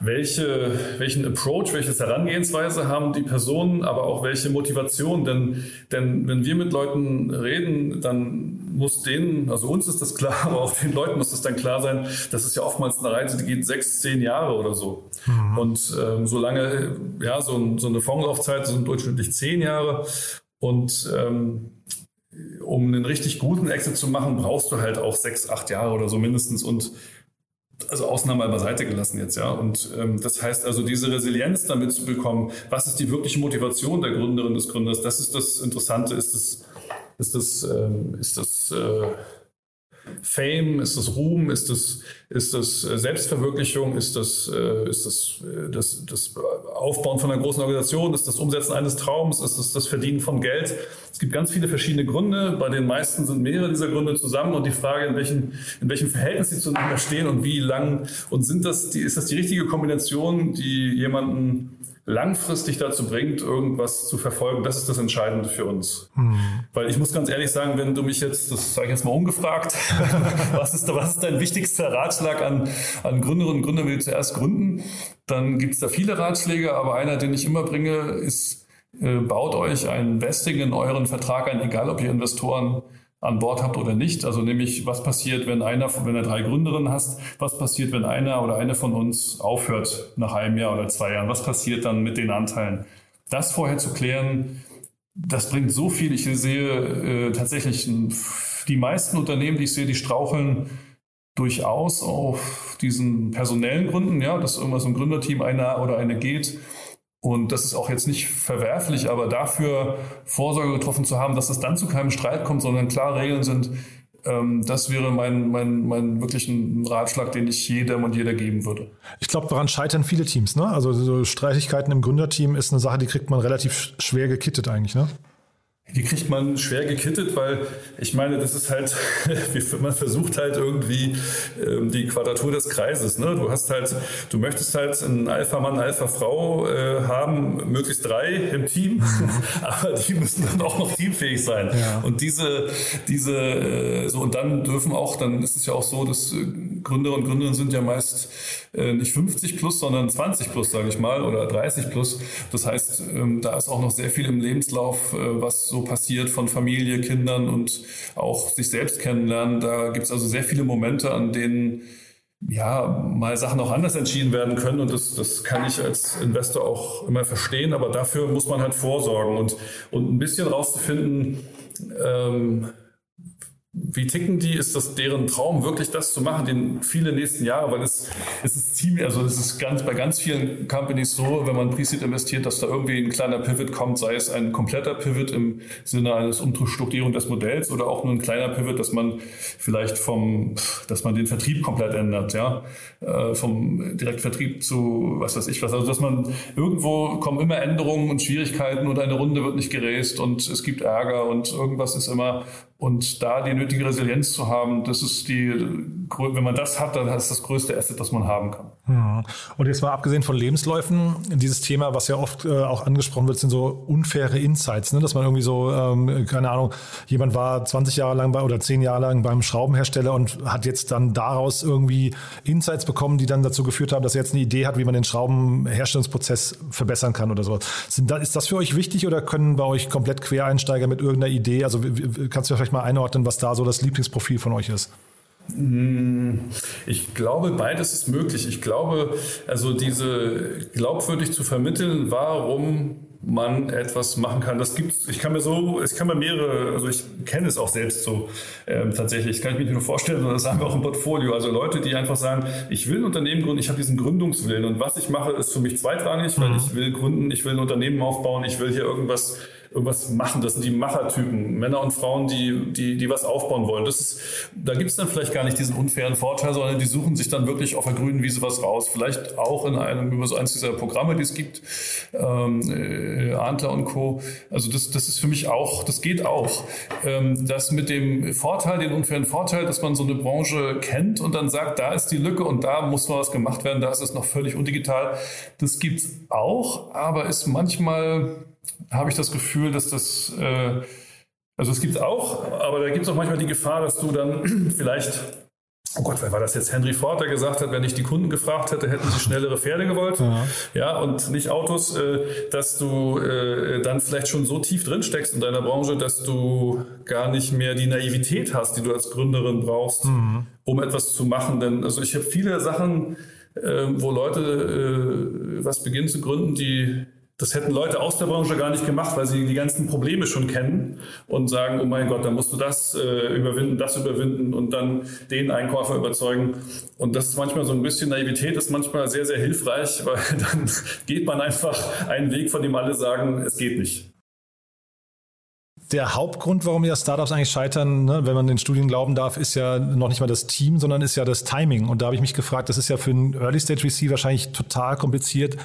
welche, welchen Approach, welche Herangehensweise haben die Personen, aber auch welche Motivation. Denn, denn wenn wir mit Leuten reden, dann muss denen, also uns ist das klar, aber auch den Leuten muss das dann klar sein, das ist ja oftmals eine Reise, die geht sechs, zehn Jahre oder so. Mhm. Und ähm, solange, ja, so, so eine Fondslaufzeit sind durchschnittlich zehn Jahre. Und ähm, um einen richtig guten Exit zu machen, brauchst du halt auch sechs, acht Jahre oder so mindestens und also Ausnahme beiseite gelassen jetzt, ja. Und ähm, das heißt also, diese Resilienz damit zu bekommen, was ist die wirkliche Motivation der Gründerin des Gründers, das ist das Interessante, ist das, ist das, ähm, ist das äh, Fame, ist das Ruhm, ist das, ist das äh, Selbstverwirklichung, ist das, äh, ist das, äh, das, das Aufbauen von einer großen Organisation, ist das Umsetzen eines Traums, ist das das Verdienen von Geld. Es gibt ganz viele verschiedene Gründe. Bei den meisten sind mehrere dieser Gründe zusammen. Und die Frage, in welchem, in welchem Verhältnis sie zueinander stehen und wie lang und sind das die, ist das die richtige Kombination, die jemanden langfristig dazu bringt, irgendwas zu verfolgen, das ist das Entscheidende für uns. Hm. Weil ich muss ganz ehrlich sagen, wenn du mich jetzt, das sage ich jetzt mal umgefragt, was, ist, was ist dein wichtigster Ratschlag an, an Gründerinnen und Gründer, wenn die zuerst gründen, dann gibt es da viele Ratschläge, aber einer, den ich immer bringe, ist, äh, baut euch ein Vesting in euren Vertrag ein, egal ob ihr Investoren an Bord habt oder nicht. Also nämlich, was passiert, wenn einer, wenn du drei Gründerinnen hast, was passiert, wenn einer oder eine von uns aufhört nach einem Jahr oder zwei Jahren? Was passiert dann mit den Anteilen? Das vorher zu klären, das bringt so viel. Ich sehe äh, tatsächlich die meisten Unternehmen, die ich sehe, die straucheln durchaus auf diesen personellen Gründen, ja, dass irgendwas im Gründerteam einer oder eine geht und das ist auch jetzt nicht verwerflich, aber dafür Vorsorge getroffen zu haben, dass es dann zu keinem Streit kommt, sondern klare Regeln sind, ähm, das wäre mein, mein, mein wirklichen Ratschlag, den ich jedem und jeder geben würde. Ich glaube, daran scheitern viele Teams. Ne? Also so Streitigkeiten im Gründerteam ist eine Sache, die kriegt man relativ schwer gekittet eigentlich. Ne? Die kriegt man schwer gekittet, weil ich meine, das ist halt, man versucht halt irgendwie ähm, die Quadratur des Kreises. Ne? Du hast halt, du möchtest halt einen Alpha-Mann, Alpha-Frau äh, haben, möglichst drei im Team, aber die müssen dann auch noch teamfähig sein. Ja. Und diese, diese, äh, so und dann dürfen auch, dann ist es ja auch so, dass äh, Gründer und Gründerinnen sind ja meist äh, nicht 50 plus, sondern 20 plus, sage ich mal, oder 30 plus. Das heißt, ähm, da ist auch noch sehr viel im Lebenslauf, äh, was so passiert von Familie, Kindern und auch sich selbst kennenlernen. Da gibt es also sehr viele Momente, an denen ja, mal Sachen auch anders entschieden werden können und das, das kann ich als Investor auch immer verstehen, aber dafür muss man halt vorsorgen und, und ein bisschen rauszufinden, ähm, wie ticken die? Ist das deren Traum, wirklich das zu machen, den viele nächsten Jahre? Weil es, es ist ziemlich, also es ist ganz, bei ganz vielen Companies so, wenn man Pre-Seed investiert, dass da irgendwie ein kleiner Pivot kommt, sei es ein kompletter Pivot im Sinne eines Umstrukturierung des Modells oder auch nur ein kleiner Pivot, dass man vielleicht vom, dass man den Vertrieb komplett ändert, ja, äh, vom Direktvertrieb zu, was weiß ich was, also dass man irgendwo kommen immer Änderungen und Schwierigkeiten und eine Runde wird nicht geräst und es gibt Ärger und irgendwas ist immer und da die nötige Resilienz zu haben, das ist die, wenn man das hat, dann ist das größte Asset, das man haben kann. Und jetzt mal abgesehen von Lebensläufen, dieses Thema, was ja oft äh, auch angesprochen wird, sind so unfaire Insights, ne? dass man irgendwie so, ähm, keine Ahnung, jemand war 20 Jahre lang bei oder 10 Jahre lang beim Schraubenhersteller und hat jetzt dann daraus irgendwie Insights bekommen, die dann dazu geführt haben, dass er jetzt eine Idee hat, wie man den Schraubenherstellungsprozess verbessern kann oder so. Sind da, ist das für euch wichtig oder können bei euch komplett Quereinsteiger mit irgendeiner Idee, also kannst du vielleicht mal einordnen, was da so das Lieblingsprofil von euch ist? Hm, ich glaube, beides ist möglich. Ich glaube, also diese glaubwürdig zu vermitteln, warum man etwas machen kann. Das gibt ich kann mir so, ich kann mir mehrere, also ich kenne es auch selbst so ähm, tatsächlich, das kann ich mir nicht nur vorstellen, sondern das haben wir auch im Portfolio. Also Leute, die einfach sagen, ich will ein Unternehmen gründen, ich habe diesen Gründungswillen und was ich mache, ist für mich zweitrangig, weil mhm. ich will gründen, ich will ein Unternehmen aufbauen, ich will hier irgendwas irgendwas machen. Das sind die Machertypen, Männer und Frauen, die, die, die was aufbauen wollen. Das ist, da gibt es dann vielleicht gar nicht diesen unfairen Vorteil, sondern die suchen sich dann wirklich auf der grünen Wiese was raus. Vielleicht auch in einem, über so eins dieser Programme, die es gibt, ähm, äh, Antler und Co. Also das, das ist für mich auch, das geht auch. Ähm, das mit dem Vorteil, den unfairen Vorteil, dass man so eine Branche kennt und dann sagt, da ist die Lücke und da muss noch was gemacht werden, da ist es noch völlig undigital. Das gibt's auch, aber ist manchmal habe ich das Gefühl, dass das, äh, also es gibt es auch, aber da gibt es auch manchmal die Gefahr, dass du dann vielleicht Oh Gott, wer war das jetzt? Henry Ford, der gesagt hat, wenn ich die Kunden gefragt hätte, hätten sie schnellere Pferde gewollt. Ja, ja und nicht Autos, äh, dass du äh, dann vielleicht schon so tief drin steckst in deiner Branche, dass du gar nicht mehr die Naivität hast, die du als Gründerin brauchst, mhm. um etwas zu machen. Denn also ich habe viele Sachen, äh, wo Leute äh, was beginnen zu gründen, die das hätten Leute aus der Branche gar nicht gemacht, weil sie die ganzen Probleme schon kennen und sagen, oh mein Gott, da musst du das äh, überwinden, das überwinden und dann den Einkäufer überzeugen. Und das ist manchmal so ein bisschen Naivität, ist manchmal sehr, sehr hilfreich, weil dann geht man einfach einen Weg, von dem alle sagen, es geht nicht. Der Hauptgrund, warum ja Startups eigentlich scheitern, ne, wenn man den Studien glauben darf, ist ja noch nicht mal das Team, sondern ist ja das Timing. Und da habe ich mich gefragt, das ist ja für einen Early Stage VC wahrscheinlich total kompliziert,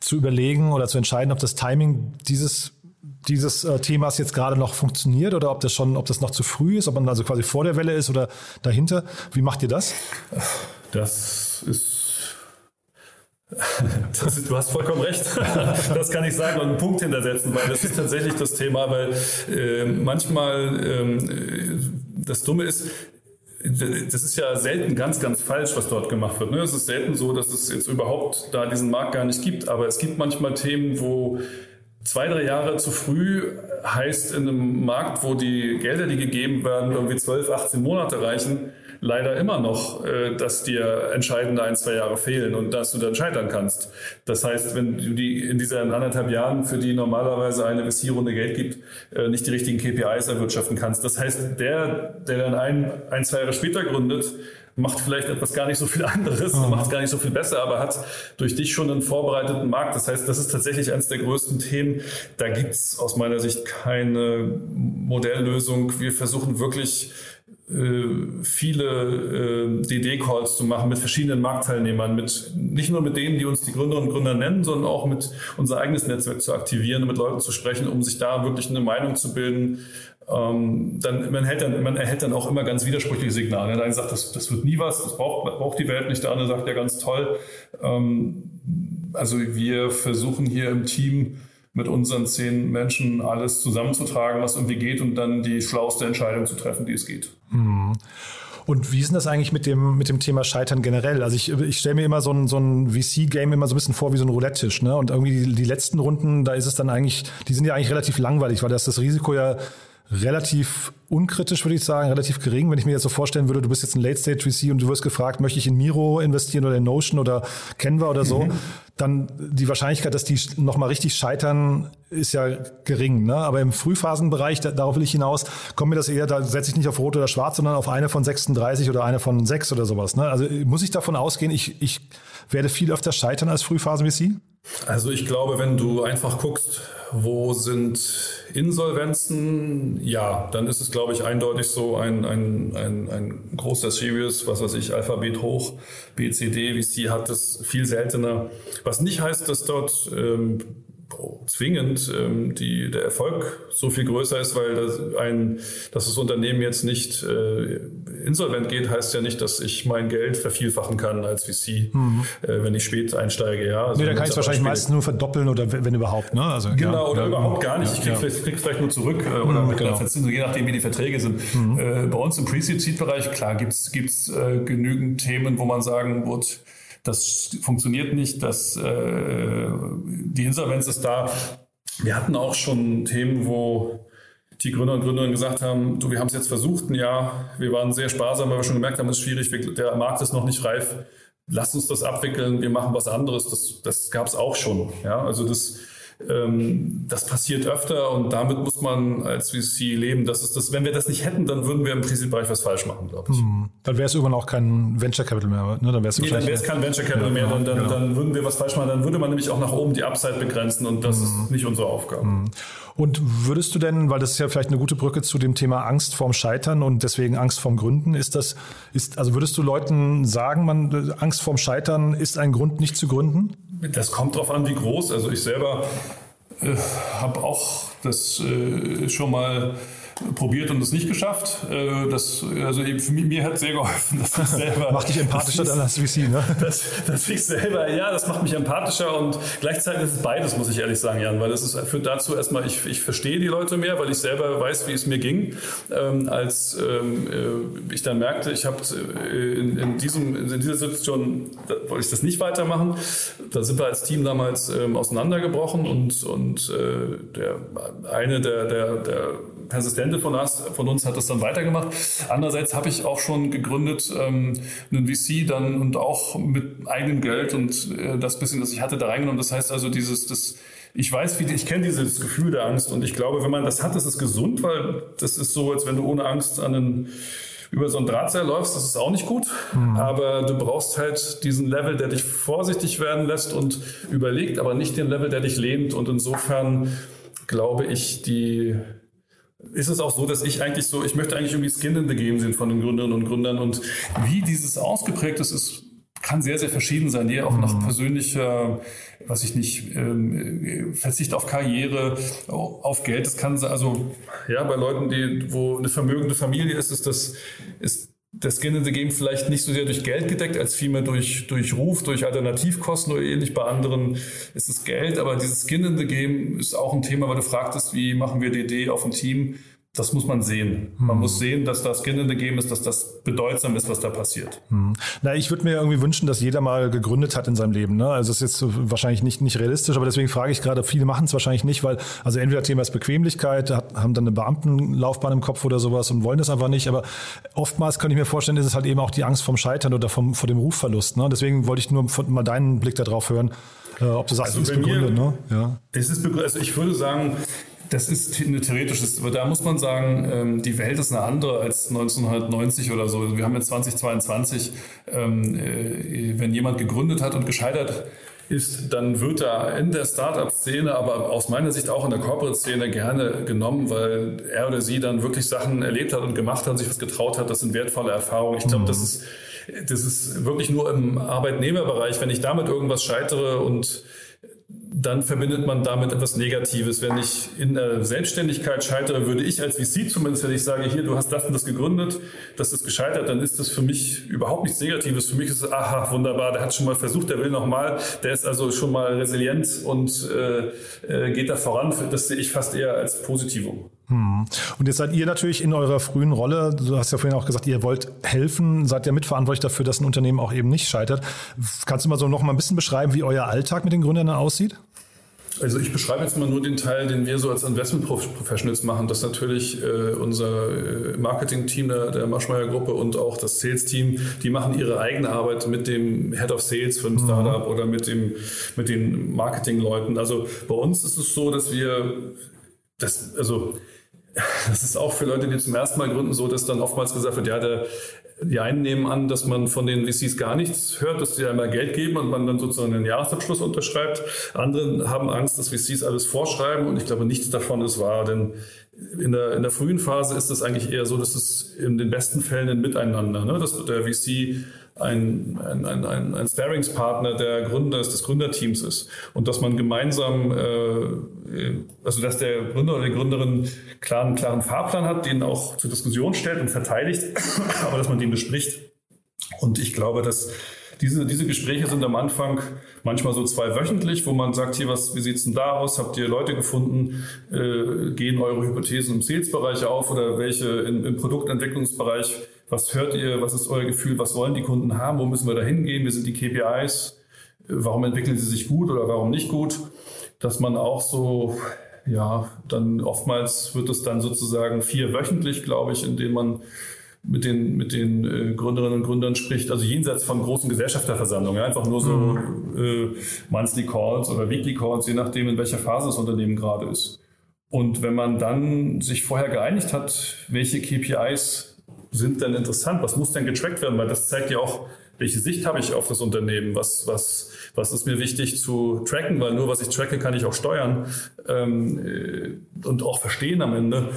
zu überlegen oder zu entscheiden, ob das Timing dieses dieses äh, Themas jetzt gerade noch funktioniert oder ob das schon, ob das noch zu früh ist, ob man also quasi vor der Welle ist oder dahinter. Wie macht ihr das? Das ist das, du hast vollkommen recht. Das kann ich sagen und einen Punkt hintersetzen, weil das ist tatsächlich das Thema, weil äh, manchmal ähm, das Dumme ist, das ist ja selten ganz, ganz falsch, was dort gemacht wird. Ne? Es ist selten so, dass es jetzt überhaupt da diesen Markt gar nicht gibt. Aber es gibt manchmal Themen, wo zwei, drei Jahre zu früh heißt in einem Markt, wo die Gelder, die gegeben werden, irgendwie 12, 18 Monate reichen, leider immer noch, äh, dass dir entscheidende ein, zwei Jahre fehlen und dass du dann scheitern kannst. Das heißt, wenn du die in diesen anderthalb Jahren, für die normalerweise eine VC-Runde Geld gibt, äh, nicht die richtigen KPIs erwirtschaften kannst. Das heißt, der, der dann ein, ein, zwei Jahre später gründet, macht vielleicht etwas gar nicht so viel anderes, mhm. macht es gar nicht so viel besser, aber hat durch dich schon einen vorbereiteten Markt. Das heißt, das ist tatsächlich eines der größten Themen. Da gibt es aus meiner Sicht keine Modelllösung. Wir versuchen wirklich viele äh, DD-Calls zu machen mit verschiedenen Marktteilnehmern, mit nicht nur mit denen, die uns die Gründerinnen und Gründer nennen, sondern auch mit unser eigenes Netzwerk zu aktivieren mit Leuten zu sprechen, um sich da wirklich eine Meinung zu bilden. Ähm, dann, man, hält dann, man erhält dann auch immer ganz widersprüchliche Signale. Der eine sagt, das, das wird nie was, das braucht, braucht die Welt nicht. Der andere sagt, ja, ganz toll. Ähm, also wir versuchen hier im Team mit unseren zehn Menschen alles zusammenzutragen, was irgendwie geht und dann die schlauste Entscheidung zu treffen, die es geht. Mhm. Und wie ist denn das eigentlich mit dem, mit dem Thema Scheitern generell? Also ich, ich stelle mir immer so ein, so ein VC-Game immer so ein bisschen vor wie so ein Roulette-Tisch. Ne? Und irgendwie die, die letzten Runden, da ist es dann eigentlich, die sind ja eigentlich relativ langweilig, weil das das Risiko ja relativ unkritisch, würde ich sagen, relativ gering. Wenn ich mir jetzt so vorstellen würde, du bist jetzt ein Late-Stage-VC und du wirst gefragt, möchte ich in Miro investieren oder in Notion oder Canva oder so, mhm. dann die Wahrscheinlichkeit, dass die nochmal richtig scheitern, ist ja gering. Ne? Aber im Frühphasenbereich, da, darauf will ich hinaus, kommt mir das eher, da setze ich nicht auf Rot oder Schwarz, sondern auf eine von 36 oder eine von 6 oder sowas. Ne? Also muss ich davon ausgehen, ich, ich werde viel öfter scheitern als Frühphasen-VC? Also ich glaube, wenn du einfach guckst, wo sind Insolvenzen, ja, dann ist es, glaube ich, eindeutig so ein, ein, ein, ein großer Series, was weiß ich, Alphabet hoch, BCD, wie sie hat es viel seltener. Was nicht heißt, dass dort ähm, zwingend ähm, die, der Erfolg so viel größer ist, weil das, ein, dass das Unternehmen jetzt nicht äh, insolvent geht, heißt ja nicht, dass ich mein Geld vervielfachen kann als VC, mhm. äh, wenn ich spät einsteige. Ja, also nee, da kann ich es wahrscheinlich meistens nur verdoppeln oder wenn überhaupt. Ne? Also, genau, ja, oder ja, überhaupt gar nicht. Ich krieg, ja. vielleicht, krieg vielleicht nur zurück äh, oder mhm, mit genau. Verzinsung, je nachdem, wie die Verträge sind. Mhm. Äh, bei uns im Pre-Seed-Bereich, klar, gibt's gibt's äh, genügend Themen, wo man sagen wird, das funktioniert nicht, das, äh, die Insolvenz ist da. Wir hatten auch schon Themen, wo die Gründer und Gründerinnen gesagt haben, du, wir haben es jetzt versucht, ein Jahr, wir waren sehr sparsam, weil wir schon gemerkt haben, es ist schwierig, der Markt ist noch nicht reif, lass uns das abwickeln, wir machen was anderes. Das, das gab es auch schon. Ja? Also das das passiert öfter und damit muss man als VC leben. Das ist das, wenn wir das nicht hätten, dann würden wir im Kreditbereich was falsch machen, glaube ich. Hm. Dann wäre es irgendwann auch kein Venture Capital mehr. Ne? Dann wäre nee, es kein Venture Capital ja, mehr. Dann, dann, genau. dann, würden wir was falsch machen. Dann würde man nämlich auch nach oben die Upside begrenzen und das hm. ist nicht unsere Aufgabe. Hm. Und würdest du denn, weil das ist ja vielleicht eine gute Brücke zu dem Thema Angst vorm Scheitern und deswegen Angst vorm Gründen, ist das, ist, also würdest du Leuten sagen, man, Angst vorm Scheitern ist ein Grund, nicht zu gründen? Das kommt darauf an, wie groß. Also ich selber habe auch das äh, schon mal probiert und es nicht geschafft. Äh, das, also mich, mir hat sehr geholfen, dass ich selber. macht dich empathischer dann als VC, ne? Dass, dass ich selber, ja, das macht mich empathischer und gleichzeitig ist es beides, muss ich ehrlich sagen, Jan, weil das ist führt dazu erstmal, ich, ich verstehe die Leute mehr, weil ich selber weiß, wie es mir ging, ähm, als ähm, äh, ich dann merkte, ich habe äh, in, in, diesem, in dieser Situation, da wollte ich das nicht weitermachen. Da sind wir als Team damals ähm, auseinandergebrochen und, und äh, der eine der, der, der Persistente von uns, von uns hat das dann weitergemacht. Andererseits habe ich auch schon gegründet, ähm, einen VC dann und auch mit eigenem Geld und äh, das bisschen, das ich hatte, da reingenommen. Das heißt also dieses, das, ich weiß, wie, ich kenne dieses Gefühl der Angst und ich glaube, wenn man das hat, das ist gesund, weil das ist so, als wenn du ohne Angst an einen über so ein Drahtseil läufst, das ist auch nicht gut. Mhm. Aber du brauchst halt diesen Level, der dich vorsichtig werden lässt und überlegt, aber nicht den Level, der dich lehnt. Und insofern glaube ich, die, ist es auch so, dass ich eigentlich so, ich möchte eigentlich irgendwie Skin in the Game sehen von den Gründerinnen und Gründern und wie dieses ausgeprägt ist, ist kann sehr, sehr verschieden sein, je auch nach mhm. persönlicher, was ich nicht, ähm, Verzicht auf Karriere, auf Geld. Das kann also, ja, bei Leuten, die, wo eine vermögende Familie ist, ist das, ist der Skin in the Game vielleicht nicht so sehr durch Geld gedeckt, als vielmehr durch, durch Ruf, durch Alternativkosten oder ähnlich. Bei anderen ist es Geld, aber dieses Skin in the Game ist auch ein Thema, weil du fragtest, wie machen wir DD auf ein Team? Das muss man sehen. Man hm. muss sehen, dass das Skin in the Game ist, dass das bedeutsam ist, was da passiert. Hm. Na, ich würde mir irgendwie wünschen, dass jeder mal gegründet hat in seinem Leben. Ne? Also es ist jetzt wahrscheinlich nicht, nicht realistisch, aber deswegen frage ich gerade, viele machen es wahrscheinlich nicht, weil, also entweder Thema ist Bequemlichkeit, hat, haben dann eine Beamtenlaufbahn im Kopf oder sowas und wollen das einfach nicht. Aber oftmals kann ich mir vorstellen, ist es halt eben auch die Angst vom Scheitern oder vom, vor dem Rufverlust. Ne? Deswegen wollte ich nur mal deinen Blick darauf hören, äh, ob du sagst, also ist begründet. Mir, ne? ja. Das ist begründet. Also ich würde sagen, das ist eine theoretische, aber da muss man sagen, ähm, die Welt ist eine andere als 1990 oder so. Wir haben jetzt 2022, ähm, äh, wenn jemand gegründet hat und gescheitert ist, dann wird er in der Startup-Szene, aber aus meiner Sicht auch in der Corporate-Szene gerne genommen, weil er oder sie dann wirklich Sachen erlebt hat und gemacht hat, sich was getraut hat. Das sind wertvolle Erfahrungen. Ich glaube, mhm. das ist das ist wirklich nur im Arbeitnehmerbereich. Wenn ich damit irgendwas scheitere und dann verbindet man damit etwas Negatives. Wenn ich in der Selbstständigkeit scheitere, würde ich als VC zumindest, wenn ich sage, hier, du hast das und das gegründet, das ist gescheitert, dann ist das für mich überhaupt nichts Negatives. Für mich ist es, aha, wunderbar, der hat schon mal versucht, der will nochmal, der ist also schon mal resilient und äh, äh, geht da voran. Das sehe ich fast eher als Positivum. Hm. Und jetzt seid ihr natürlich in eurer frühen Rolle, du hast ja vorhin auch gesagt, ihr wollt helfen, seid ja mitverantwortlich dafür, dass ein Unternehmen auch eben nicht scheitert. Kannst du mal so noch mal ein bisschen beschreiben, wie euer Alltag mit den Gründern aussieht? Also ich beschreibe jetzt mal nur den Teil, den wir so als Investment Professionals machen. Das natürlich äh, unser äh, Marketing-Team der, der Maschmeyer-Gruppe und auch das Sales-Team, die machen ihre eigene Arbeit mit dem Head of Sales für ein mhm. Startup oder mit, dem, mit den Marketing-Leuten. Also bei uns ist es so, dass wir das, also das ist auch für Leute, die zum ersten Mal gründen, so, dass dann oftmals gesagt wird, ja, der, die einen nehmen an, dass man von den VCs gar nichts hört, dass die einmal Geld geben und man dann sozusagen einen Jahresabschluss unterschreibt. Andere haben Angst, dass VCs alles vorschreiben und ich glaube, nichts davon ist wahr, denn in der, in der frühen Phase ist es eigentlich eher so, dass es in den besten Fällen ein Miteinander, ne? dass der VC ein, ein, ein, ein Sparringspartner der Gründer, des Gründerteams ist und dass man gemeinsam, äh, also dass der Gründer oder die Gründerin klaren, klaren Fahrplan hat, den auch zur Diskussion stellt und verteidigt, aber dass man den bespricht. Und ich glaube, dass diese, diese Gespräche sind am Anfang manchmal so zweiwöchentlich, wo man sagt, hier, was, wie sieht's denn da aus? Habt ihr Leute gefunden? Äh, gehen eure Hypothesen im Sales-Bereich auf oder welche im, im Produktentwicklungsbereich was hört ihr? Was ist euer Gefühl? Was wollen die Kunden haben? Wo müssen wir da hingehen? Wie sind die KPIs? Warum entwickeln sie sich gut oder warum nicht gut? Dass man auch so, ja, dann oftmals wird es dann sozusagen vier wöchentlich, glaube ich, in denen man mit den, mit den äh, Gründerinnen und Gründern spricht, also jenseits von großen Gesellschafterversammlungen, einfach nur so mhm. äh, Monthly Calls oder Weekly Calls, je nachdem, in welcher Phase das Unternehmen gerade ist. Und wenn man dann sich vorher geeinigt hat, welche KPIs sind denn interessant, was muss denn getrackt werden, weil das zeigt ja auch, welche Sicht habe ich auf das Unternehmen, was, was, was ist mir wichtig zu tracken, weil nur was ich tracke, kann ich auch steuern. Ähm, äh, und auch verstehen am Ende.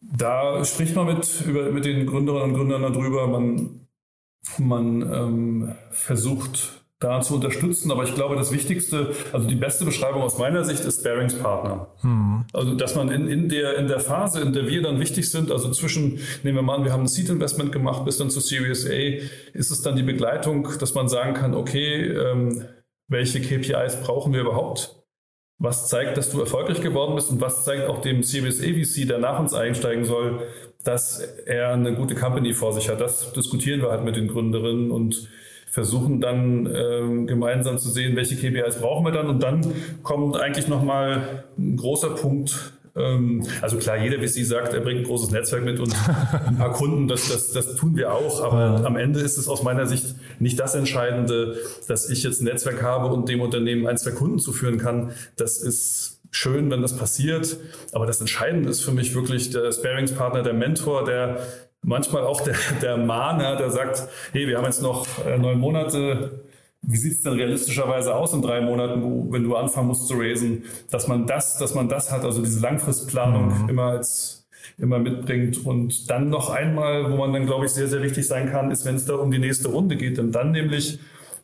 Da spricht man mit, über, mit den Gründerinnen und Gründern darüber. Man, man ähm, versucht da zu unterstützen. Aber ich glaube, das Wichtigste, also die beste Beschreibung aus meiner Sicht ist Bearingspartner. Mhm. Also, dass man in, in, der, in der Phase, in der wir dann wichtig sind, also zwischen, nehmen wir mal an, wir haben ein Seed Investment gemacht bis dann zu Series A, ist es dann die Begleitung, dass man sagen kann, okay, ähm, welche KPIs brauchen wir überhaupt? Was zeigt, dass du erfolgreich geworden bist und was zeigt auch dem Series AVC, der nach uns einsteigen soll, dass er eine gute Company vor sich hat. Das diskutieren wir halt mit den Gründerinnen und versuchen dann ähm, gemeinsam zu sehen, welche KPIs brauchen wir dann. Und dann kommt eigentlich nochmal ein großer Punkt. Ähm, also klar, jeder wie Sie sagt, er bringt ein großes Netzwerk mit und ein paar Kunden, das, das, das tun wir auch. Aber ja. am Ende ist es aus meiner Sicht nicht das Entscheidende, dass ich jetzt ein Netzwerk habe und dem Unternehmen ein, zwei Kunden zuführen kann. Das ist schön, wenn das passiert. Aber das Entscheidende ist für mich wirklich der Sparingspartner, der Mentor, der manchmal auch der, der Mahner, der sagt, hey, wir haben jetzt noch äh, neun Monate, wie sieht es denn realistischerweise aus in drei Monaten, wenn du anfangen musst zu raisen, dass man das, dass man das hat, also diese Langfristplanung mhm. immer als immer mitbringt. Und dann noch einmal, wo man dann, glaube ich, sehr, sehr wichtig sein kann, ist, wenn es da um die nächste Runde geht. Denn dann nämlich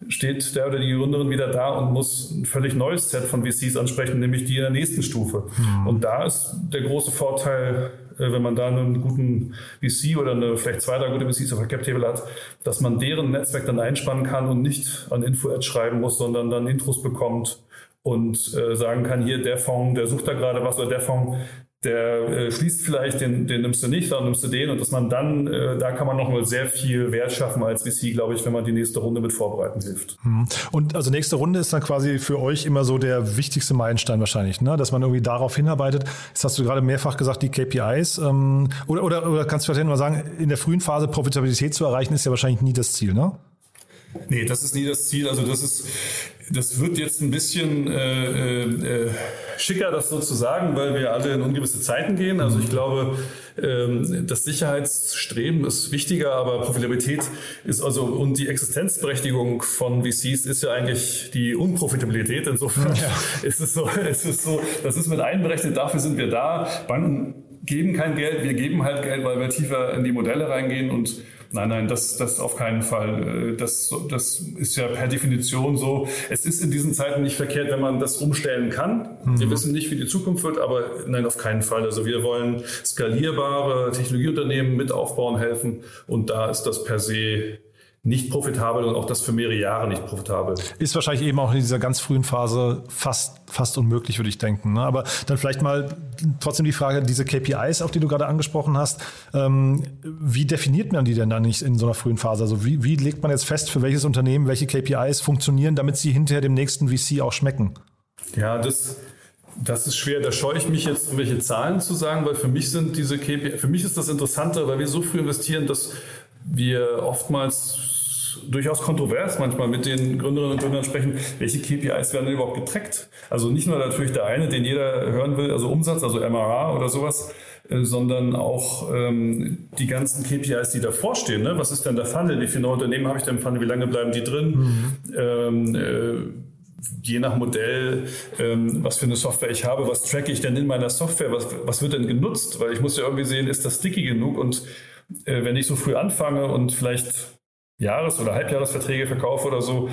steht der oder die Gründerin wieder da und muss ein völlig neues Set von VCs ansprechen, nämlich die in der nächsten Stufe. Mhm. Und da ist der große Vorteil wenn man da einen guten VC oder eine, vielleicht zwei, drei gute VCs auf der Cap-Table hat, dass man deren Netzwerk dann einspannen kann und nicht an Info-Ads schreiben muss, sondern dann Intros bekommt und äh, sagen kann, hier der Fonds, der sucht da gerade was oder der Fonds, der äh, schließt vielleicht, den, den nimmst du nicht, dann nimmst du den und dass man dann, äh, da kann man nochmal sehr viel Wert schaffen als VC, glaube ich, wenn man die nächste Runde mit vorbereiten hilft. Mhm. Und also nächste Runde ist dann quasi für euch immer so der wichtigste Meilenstein wahrscheinlich, ne? dass man irgendwie darauf hinarbeitet. Jetzt hast du gerade mehrfach gesagt, die KPIs ähm, oder, oder, oder kannst du vielleicht mal sagen, in der frühen Phase Profitabilität zu erreichen, ist ja wahrscheinlich nie das Ziel, ne? Nee, das ist nie das Ziel. Also das ist, das wird jetzt ein bisschen äh, äh, schicker, das so zu sagen, weil wir alle in ungewisse Zeiten gehen. Also ich glaube, ähm, das Sicherheitsstreben ist wichtiger, aber Profitabilität ist also und die Existenzberechtigung von VCs ist ja eigentlich die Unprofitabilität. Insofern ja. ist es so, ist es so, das ist mit einberechnet. Dafür sind wir da. Banken geben kein Geld, wir geben halt Geld, weil wir tiefer in die Modelle reingehen und Nein, nein, das, das auf keinen Fall. Äh, das, das ist ja per Definition so. Es ist in diesen Zeiten nicht verkehrt, wenn man das umstellen kann. Mhm. Wir wissen nicht, wie die Zukunft wird, aber nein, auf keinen Fall. Also wir wollen skalierbare Technologieunternehmen mit aufbauen helfen und da ist das per se nicht profitabel und auch das für mehrere Jahre nicht profitabel. Ist wahrscheinlich eben auch in dieser ganz frühen Phase fast, fast unmöglich, würde ich denken. Ne? Aber dann vielleicht mal trotzdem die Frage, diese KPIs, auf die du gerade angesprochen hast, ähm, wie definiert man die denn dann nicht in so einer frühen Phase? Also wie, wie legt man jetzt fest, für welches Unternehmen welche KPIs funktionieren, damit sie hinterher dem nächsten VC auch schmecken? Ja, das, das ist schwer. Da scheue ich mich jetzt, welche Zahlen zu sagen, weil für mich sind diese KPI, für mich ist das interessanter, weil wir so früh investieren, dass wir oftmals durchaus kontrovers manchmal mit den Gründerinnen und Gründern sprechen, welche KPIs werden denn überhaupt getrackt? Also nicht nur natürlich der eine, den jeder hören will, also Umsatz, also MRA oder sowas, äh, sondern auch ähm, die ganzen KPIs, die davor stehen. Ne? Was ist denn der Funnel? Wie viele neue Unternehmen habe ich denn im Funnel? Wie lange bleiben die drin? Mhm. Ähm, äh, je nach Modell, ähm, was für eine Software ich habe, was tracke ich denn in meiner Software, was, was wird denn genutzt? Weil ich muss ja irgendwie sehen, ist das sticky genug? Und äh, wenn ich so früh anfange und vielleicht Jahres- oder Halbjahresverträge verkaufe oder so,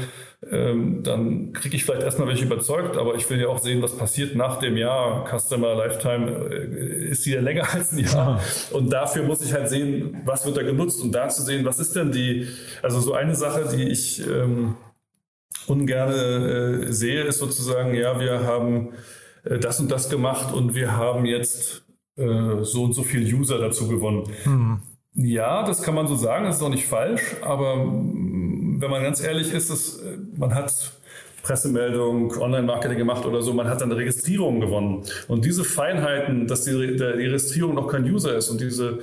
ähm, dann kriege ich vielleicht erstmal welche überzeugt, aber ich will ja auch sehen, was passiert nach dem Jahr. Customer Lifetime äh, ist hier länger als ein Jahr. Und dafür muss ich halt sehen, was wird da genutzt und da zu sehen, was ist denn die, also so eine Sache, die ich ähm, ungern äh, sehe, ist sozusagen, ja, wir haben äh, das und das gemacht und wir haben jetzt äh, so und so viel User dazu gewonnen. Mhm. Ja, das kann man so sagen, das ist auch nicht falsch, aber mm, wenn man ganz ehrlich ist, das, äh, man hat Pressemeldung, Online-Marketing gemacht oder so, man hat dann eine Registrierung gewonnen. Und diese Feinheiten, dass die, die Registrierung noch kein User ist und diese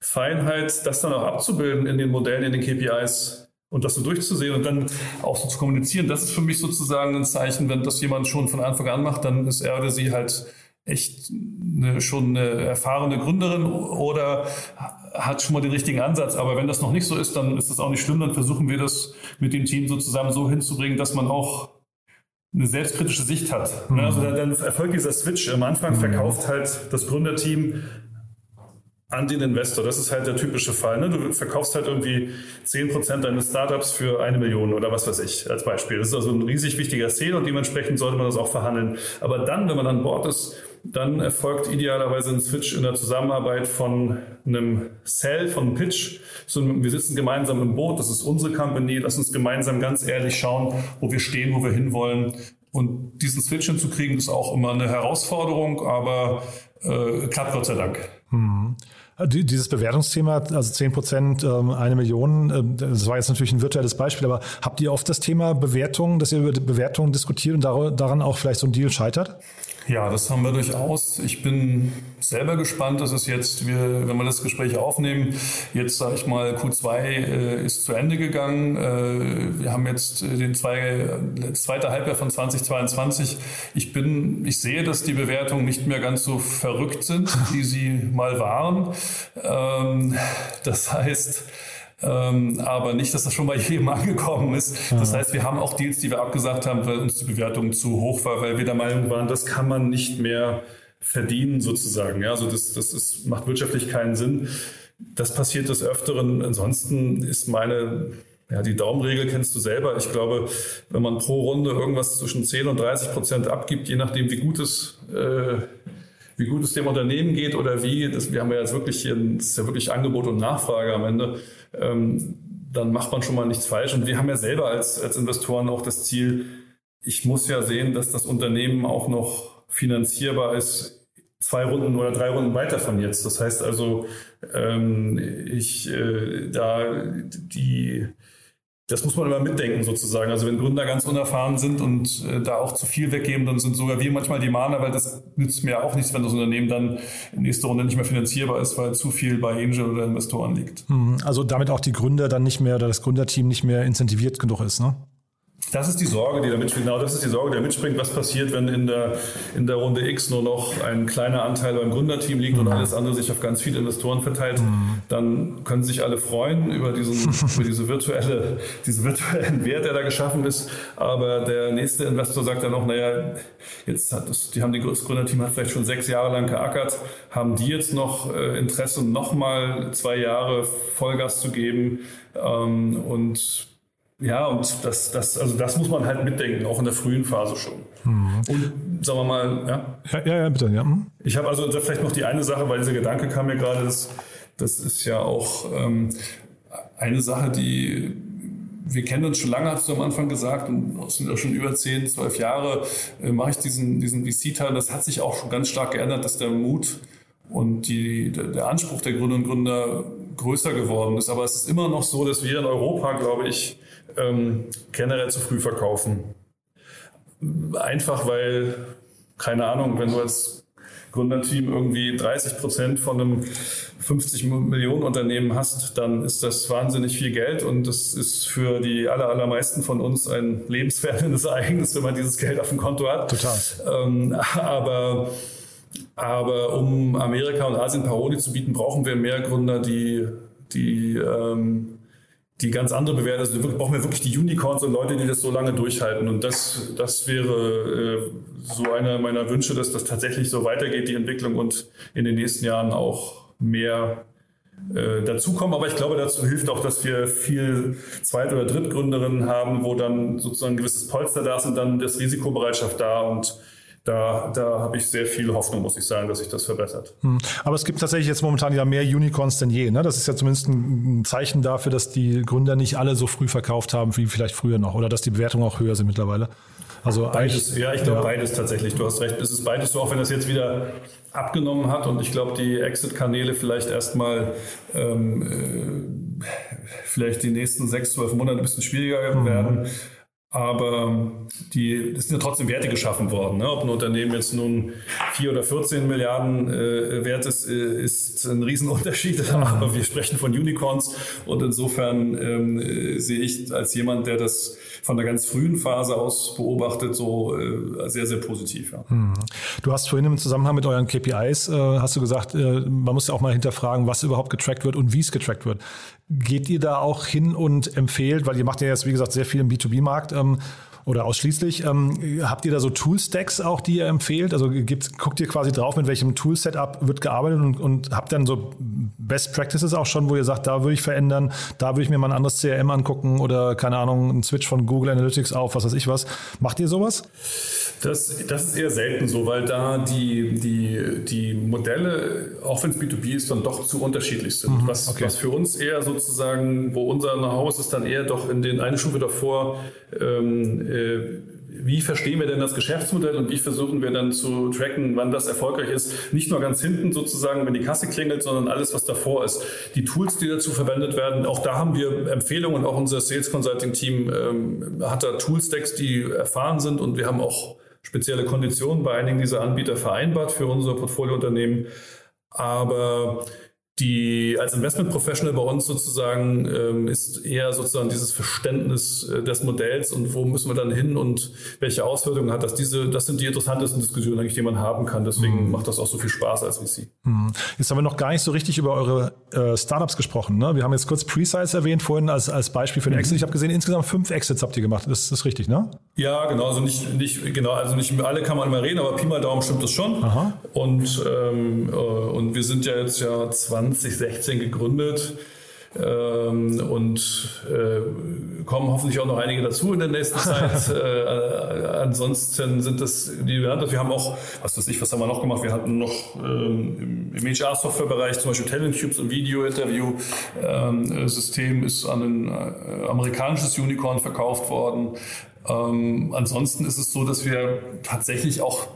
Feinheit, das dann auch abzubilden in den Modellen, in den KPIs und das so durchzusehen und dann auch so zu kommunizieren, das ist für mich sozusagen ein Zeichen, wenn das jemand schon von Anfang an macht, dann ist er oder sie halt echt eine, schon eine erfahrene Gründerin oder hat schon mal den richtigen Ansatz. Aber wenn das noch nicht so ist, dann ist das auch nicht schlimm. Dann versuchen wir das mit dem Team so zusammen so hinzubringen, dass man auch eine selbstkritische Sicht hat. Mhm. Also dann erfolgt dieser Switch. Am Anfang mhm. verkauft halt das Gründerteam an den Investor. Das ist halt der typische Fall. Ne? Du verkaufst halt irgendwie 10% deines Startups für eine Million oder was weiß ich als Beispiel. Das ist also ein riesig wichtiger Sale und dementsprechend sollte man das auch verhandeln. Aber dann, wenn man an Bord ist, dann erfolgt idealerweise ein Switch in der Zusammenarbeit von einem Sell, von einem Pitch. So, wir sitzen gemeinsam im Boot, das ist unsere Company, lass uns gemeinsam ganz ehrlich schauen, wo wir stehen, wo wir hinwollen. Und diesen Switch hinzukriegen, ist auch immer eine Herausforderung, aber äh, klappt Gott sei Dank. Mhm. Dieses Bewertungsthema, also 10 Prozent, ähm, eine Million, ähm, das war jetzt natürlich ein virtuelles Beispiel, aber habt ihr oft das Thema Bewertung, dass ihr über Bewertungen diskutiert und daran auch vielleicht so ein Deal scheitert? Ja, das haben wir durchaus. Ich bin selber gespannt, dass es jetzt, wir, wenn wir das Gespräch aufnehmen, jetzt sage ich mal, Q2 äh, ist zu Ende gegangen. Äh, wir haben jetzt den zwei, zweite Halbjahr von 2022. Ich bin, ich sehe, dass die Bewertungen nicht mehr ganz so verrückt sind, wie sie mal waren. Ähm, das heißt, ähm, aber nicht, dass das schon bei jedem angekommen ist. Das heißt, wir haben auch Deals, die wir abgesagt haben, weil uns die Bewertung zu hoch war, weil wir der Meinung waren, das kann man nicht mehr verdienen sozusagen. Ja, also das, das ist, macht wirtschaftlich keinen Sinn. Das passiert des Öfteren. Ansonsten ist meine ja, die Daumenregel kennst du selber. Ich glaube, wenn man pro Runde irgendwas zwischen 10 und 30 Prozent abgibt, je nachdem, wie gut es, äh, wie gut es dem Unternehmen geht oder wie, das, wir haben ja jetzt wirklich hier, das ist ja wirklich Angebot und Nachfrage am Ende ähm, dann macht man schon mal nichts falsch. Und wir haben ja selber als, als Investoren auch das Ziel, ich muss ja sehen, dass das Unternehmen auch noch finanzierbar ist, zwei Runden oder drei Runden weiter von jetzt. Das heißt also, ähm, ich äh, da die das muss man immer mitdenken sozusagen. Also wenn Gründer ganz unerfahren sind und äh, da auch zu viel weggeben, dann sind sogar wir manchmal die Mahner, weil das nützt mir auch nichts, wenn das Unternehmen dann in nächster Runde nicht mehr finanzierbar ist, weil zu viel bei Angel oder Investoren liegt. Mhm. Also damit auch die Gründer dann nicht mehr oder das Gründerteam nicht mehr incentiviert genug ist, ne? Das ist die Sorge, die da mitspringt. Genau, das ist die Sorge, die da mitspringt. Was passiert, wenn in der, in der Runde X nur noch ein kleiner Anteil beim Gründerteam liegt mhm. und alles andere sich auf ganz viele Investoren verteilt? Mhm. Dann können sich alle freuen über diesen, über diese virtuelle, diesen virtuellen Wert, der da geschaffen ist. Aber der nächste Investor sagt dann noch, naja, jetzt hat das, die haben die, das Gründerteam hat vielleicht schon sechs Jahre lang geackert. Haben die jetzt noch äh, Interesse, nochmal zwei Jahre Vollgas zu geben? Ähm, und ja, und das, das, also das muss man halt mitdenken, auch in der frühen Phase schon. Mhm. Und sagen wir mal, ja. Ja, ja, ja bitte, ja. Mhm. Ich habe also vielleicht noch die eine Sache, weil dieser Gedanke kam mir gerade, das, das ist ja auch ähm, eine Sache, die wir kennen uns schon lange, hast du am Anfang gesagt, und es sind ja schon über 10, 12 Jahre, äh, mache ich diesen, diesen VC-Teil. Das hat sich auch schon ganz stark geändert, dass der Mut und die, der, der Anspruch der Gründerinnen und Gründer größer geworden ist. Aber es ist immer noch so, dass wir in Europa, glaube ich, ähm, generell zu früh verkaufen. Einfach weil, keine Ahnung, wenn du als Gründerteam irgendwie 30 Prozent von einem 50 Millionen Unternehmen hast, dann ist das wahnsinnig viel Geld und das ist für die aller, allermeisten von uns ein lebenswertendes Ereignis, wenn man dieses Geld auf dem Konto hat. Total. Ähm, aber, aber um Amerika und Asien Paroli zu bieten, brauchen wir mehr Gründer, die, die ähm, die ganz andere bewerten. Also wir brauchen wir wirklich die Unicorns und Leute, die das so lange durchhalten. Und das, das wäre äh, so einer meiner Wünsche, dass das tatsächlich so weitergeht, die Entwicklung und in den nächsten Jahren auch mehr äh, dazukommen. Aber ich glaube, dazu hilft auch, dass wir viel Zweit- oder Drittgründerinnen haben, wo dann sozusagen ein gewisses Polster da ist und dann das Risikobereitschaft da und da, da habe ich sehr viel Hoffnung, muss ich sagen, dass sich das verbessert. Hm. Aber es gibt tatsächlich jetzt momentan ja mehr Unicorns denn je. Ne? Das ist ja zumindest ein Zeichen dafür, dass die Gründer nicht alle so früh verkauft haben wie vielleicht früher noch oder dass die Bewertungen auch höher sind mittlerweile. Also beides, ja, ich glaube ja. beides tatsächlich. Du hast recht, es ist beides so, auch wenn das jetzt wieder abgenommen hat und ich glaube, die Exit-Kanäle vielleicht erstmal ähm, äh, vielleicht die nächsten sechs, zwölf Monate ein bisschen schwieriger mhm. Aber die, es sind ja trotzdem Werte geschaffen worden. Ne? Ob ein Unternehmen jetzt nun 4 oder 14 Milliarden äh, wert ist, äh, ist ein Riesenunterschied. Aber wir sprechen von Unicorns und insofern ähm, äh, sehe ich als jemand, der das von der ganz frühen Phase aus beobachtet, so äh, sehr, sehr positiv. Ja. Hm. Du hast vorhin im Zusammenhang mit euren KPIs, äh, hast du gesagt, äh, man muss ja auch mal hinterfragen, was überhaupt getrackt wird und wie es getrackt wird. Geht ihr da auch hin und empfehlt, weil ihr macht ja jetzt, wie gesagt, sehr viel im B2B-Markt, ähm, oder ausschließlich. Ähm, habt ihr da so Toolstacks auch, die ihr empfehlt? Also gibt, guckt ihr quasi drauf, mit welchem Tool-Setup wird gearbeitet und, und habt dann so Best Practices auch schon, wo ihr sagt, da würde ich verändern, da würde ich mir mal ein anderes CRM angucken oder keine Ahnung, einen Switch von Google Analytics auf, was weiß ich was. Macht ihr sowas? Das, das ist eher selten so, weil da die, die, die Modelle, auch wenn es B2B ist, dann doch zu unterschiedlich sind. Mhm, was, okay. was für uns eher sozusagen, wo unser Know-how ist, dann eher doch in den eine Stufe davor, ähm, äh, wie verstehen wir denn das Geschäftsmodell und wie versuchen wir dann zu tracken, wann das erfolgreich ist? Nicht nur ganz hinten sozusagen, wenn die Kasse klingelt, sondern alles, was davor ist. Die Tools, die dazu verwendet werden, auch da haben wir Empfehlungen. Auch unser Sales Consulting Team ähm, hat da Toolstacks, die erfahren sind und wir haben auch spezielle Konditionen bei einigen dieser Anbieter vereinbart für unser Portfoliounternehmen. Aber die als Investment Professional bei uns sozusagen ähm, ist eher sozusagen dieses Verständnis äh, des Modells und wo müssen wir dann hin und welche Auswirkungen hat das. Diese, das sind die interessantesten Diskussionen eigentlich, die man haben kann. Deswegen mhm. macht das auch so viel Spaß als VC. Mhm. Jetzt haben wir noch gar nicht so richtig über eure äh, Startups gesprochen. Ne? Wir haben jetzt kurz Precise erwähnt vorhin als, als Beispiel für den mhm. Exit. Ich habe gesehen, insgesamt fünf Exits habt ihr gemacht. Das, das ist richtig, ne? Ja, genau. Also nicht, nicht, genau, also nicht alle kann man immer reden, aber Pi mal Daumen stimmt das schon. Aha. Und, ähm, äh, und wir sind ja jetzt ja 20 2016 gegründet ähm, und äh, kommen hoffentlich auch noch einige dazu in der nächsten Zeit. äh, ansonsten sind das die wir haben auch, was weiß ich, was haben wir noch gemacht? Wir hatten noch ähm, im HR-Software-Bereich zum Beispiel Talent Cubes und Video-Interview-System ähm, ist an ein äh, amerikanisches Unicorn verkauft worden. Ähm, ansonsten ist es so, dass wir tatsächlich auch,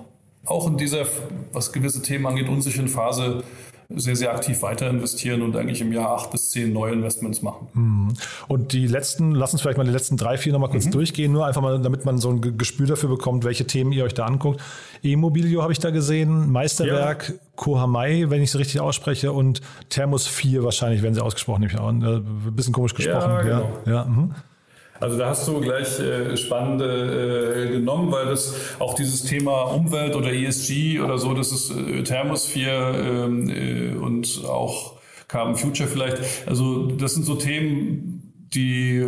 auch in dieser, was gewisse Themen angeht, unsicheren Phase sehr, sehr aktiv weiter investieren und eigentlich im Jahr acht bis zehn neue Investments machen. Mhm. Und die letzten, lass uns vielleicht mal die letzten drei, vier nochmal kurz mhm. durchgehen, nur einfach mal, damit man so ein Gespür dafür bekommt, welche Themen ihr euch da anguckt. E-Mobilio habe ich da gesehen, Meisterwerk, ja. Kohamai, wenn ich es richtig ausspreche, und Thermos 4 wahrscheinlich, wenn sie ausgesprochen, nämlich auch. Ein äh, bisschen komisch gesprochen. Ja, genau. ja. ja mhm. Also da hast du gleich äh, spannende äh, genommen, weil das auch dieses Thema Umwelt oder ESG oder so, das ist äh, Thermosphere ähm, äh, und auch Carbon Future vielleicht. Also das sind so Themen, die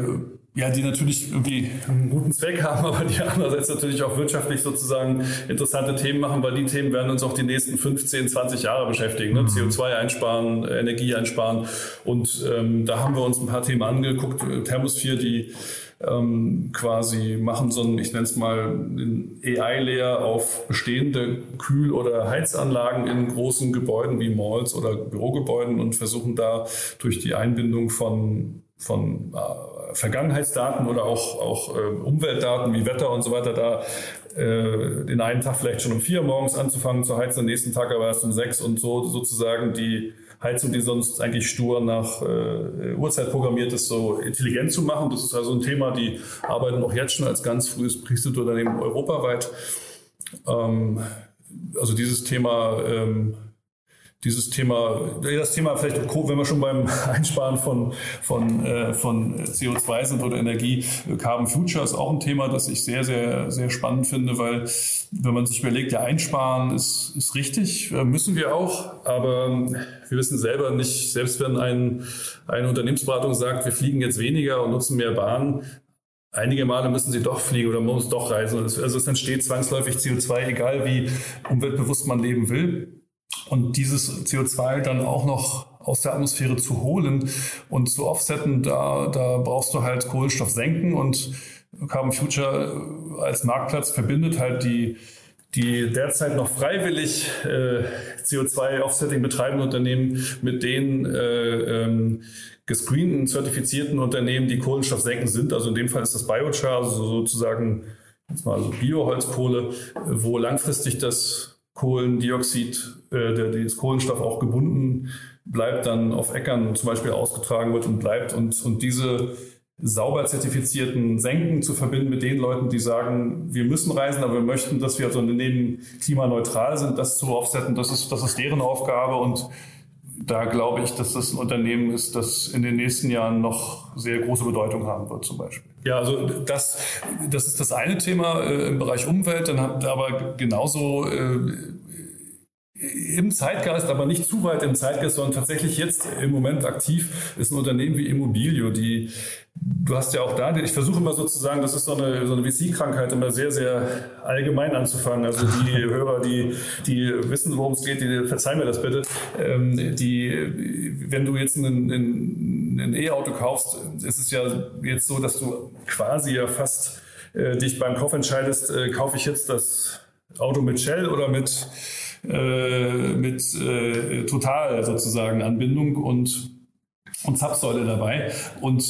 ja, die natürlich irgendwie einen guten Zweck haben, aber die andererseits natürlich auch wirtschaftlich sozusagen interessante Themen machen, weil die Themen werden uns auch die nächsten 15, 20 Jahre beschäftigen. Ne? Mhm. CO2 einsparen, Energie einsparen. Und ähm, da haben wir uns ein paar Themen angeguckt. Thermosphäre, die ähm, quasi machen so ein, ich nenne es mal, AI-Layer auf bestehende Kühl- oder Heizanlagen in großen Gebäuden wie Malls oder Bürogebäuden und versuchen da durch die Einbindung von, von äh, Vergangenheitsdaten oder auch, auch äh, Umweltdaten wie Wetter und so weiter da äh, den einen Tag vielleicht schon um vier morgens anzufangen zu heizen, den nächsten Tag aber erst um sechs und so sozusagen die Heizung, die sonst eigentlich stur nach äh, Uhrzeit programmiert ist, so intelligent zu machen. Das ist also ein Thema, die arbeiten auch jetzt schon als ganz frühes Priestunternehmen europaweit. Ähm, also dieses Thema ähm, dieses Thema, das Thema vielleicht, wenn wir schon beim Einsparen von, von, äh, von CO2 sind oder Energie, Carbon Future ist auch ein Thema, das ich sehr, sehr, sehr spannend finde, weil wenn man sich überlegt, ja, einsparen ist, ist richtig, äh, müssen wir auch, aber wir wissen selber nicht, selbst wenn ein, eine Unternehmensberatung sagt, wir fliegen jetzt weniger und nutzen mehr Bahn, Einige Male müssen sie doch fliegen oder man muss doch reisen. Also es entsteht zwangsläufig CO2, egal wie umweltbewusst man leben will. Und dieses CO2 dann auch noch aus der Atmosphäre zu holen und zu offsetten, da, da brauchst du halt Kohlenstoff senken und Carbon Future als Marktplatz verbindet halt die, die derzeit noch freiwillig äh, CO2-Offsetting betreibenden Unternehmen mit den äh, ähm, gescreenten, zertifizierten Unternehmen, die Kohlenstoff senken sind. Also in dem Fall ist das Biochar, also sozusagen jetzt mal also Bioholzkohle, wo langfristig das Kohlendioxid, äh, der, das Kohlenstoff auch gebunden bleibt, dann auf Äckern zum Beispiel ausgetragen wird und bleibt. Und, und diese sauber zertifizierten Senken zu verbinden mit den Leuten, die sagen, wir müssen reisen, aber wir möchten, dass wir als Unternehmen klimaneutral sind, das zu offsetten, das ist, das ist deren Aufgabe und da glaube ich, dass das ein Unternehmen ist, das in den nächsten Jahren noch sehr große Bedeutung haben wird, zum Beispiel. Ja, also das, das ist das eine Thema äh, im Bereich Umwelt, dann hat aber genauso äh, im Zeitgeist, aber nicht zu weit im Zeitgeist, sondern tatsächlich jetzt im Moment aktiv ist ein Unternehmen wie Immobilio, die Du hast ja auch da, ich versuche immer sozusagen, das ist so eine, so eine VC-Krankheit, immer sehr, sehr allgemein anzufangen. Also die Hörer, die, die wissen, worum es geht, die verzeih mir das bitte. Ähm, die, wenn du jetzt ein E-Auto kaufst, ist es ja jetzt so, dass du quasi ja fast äh, dich beim Kauf entscheidest, äh, kaufe ich jetzt das Auto mit Shell oder mit, äh, mit äh, Total sozusagen Anbindung und und Zapfsäule dabei. Und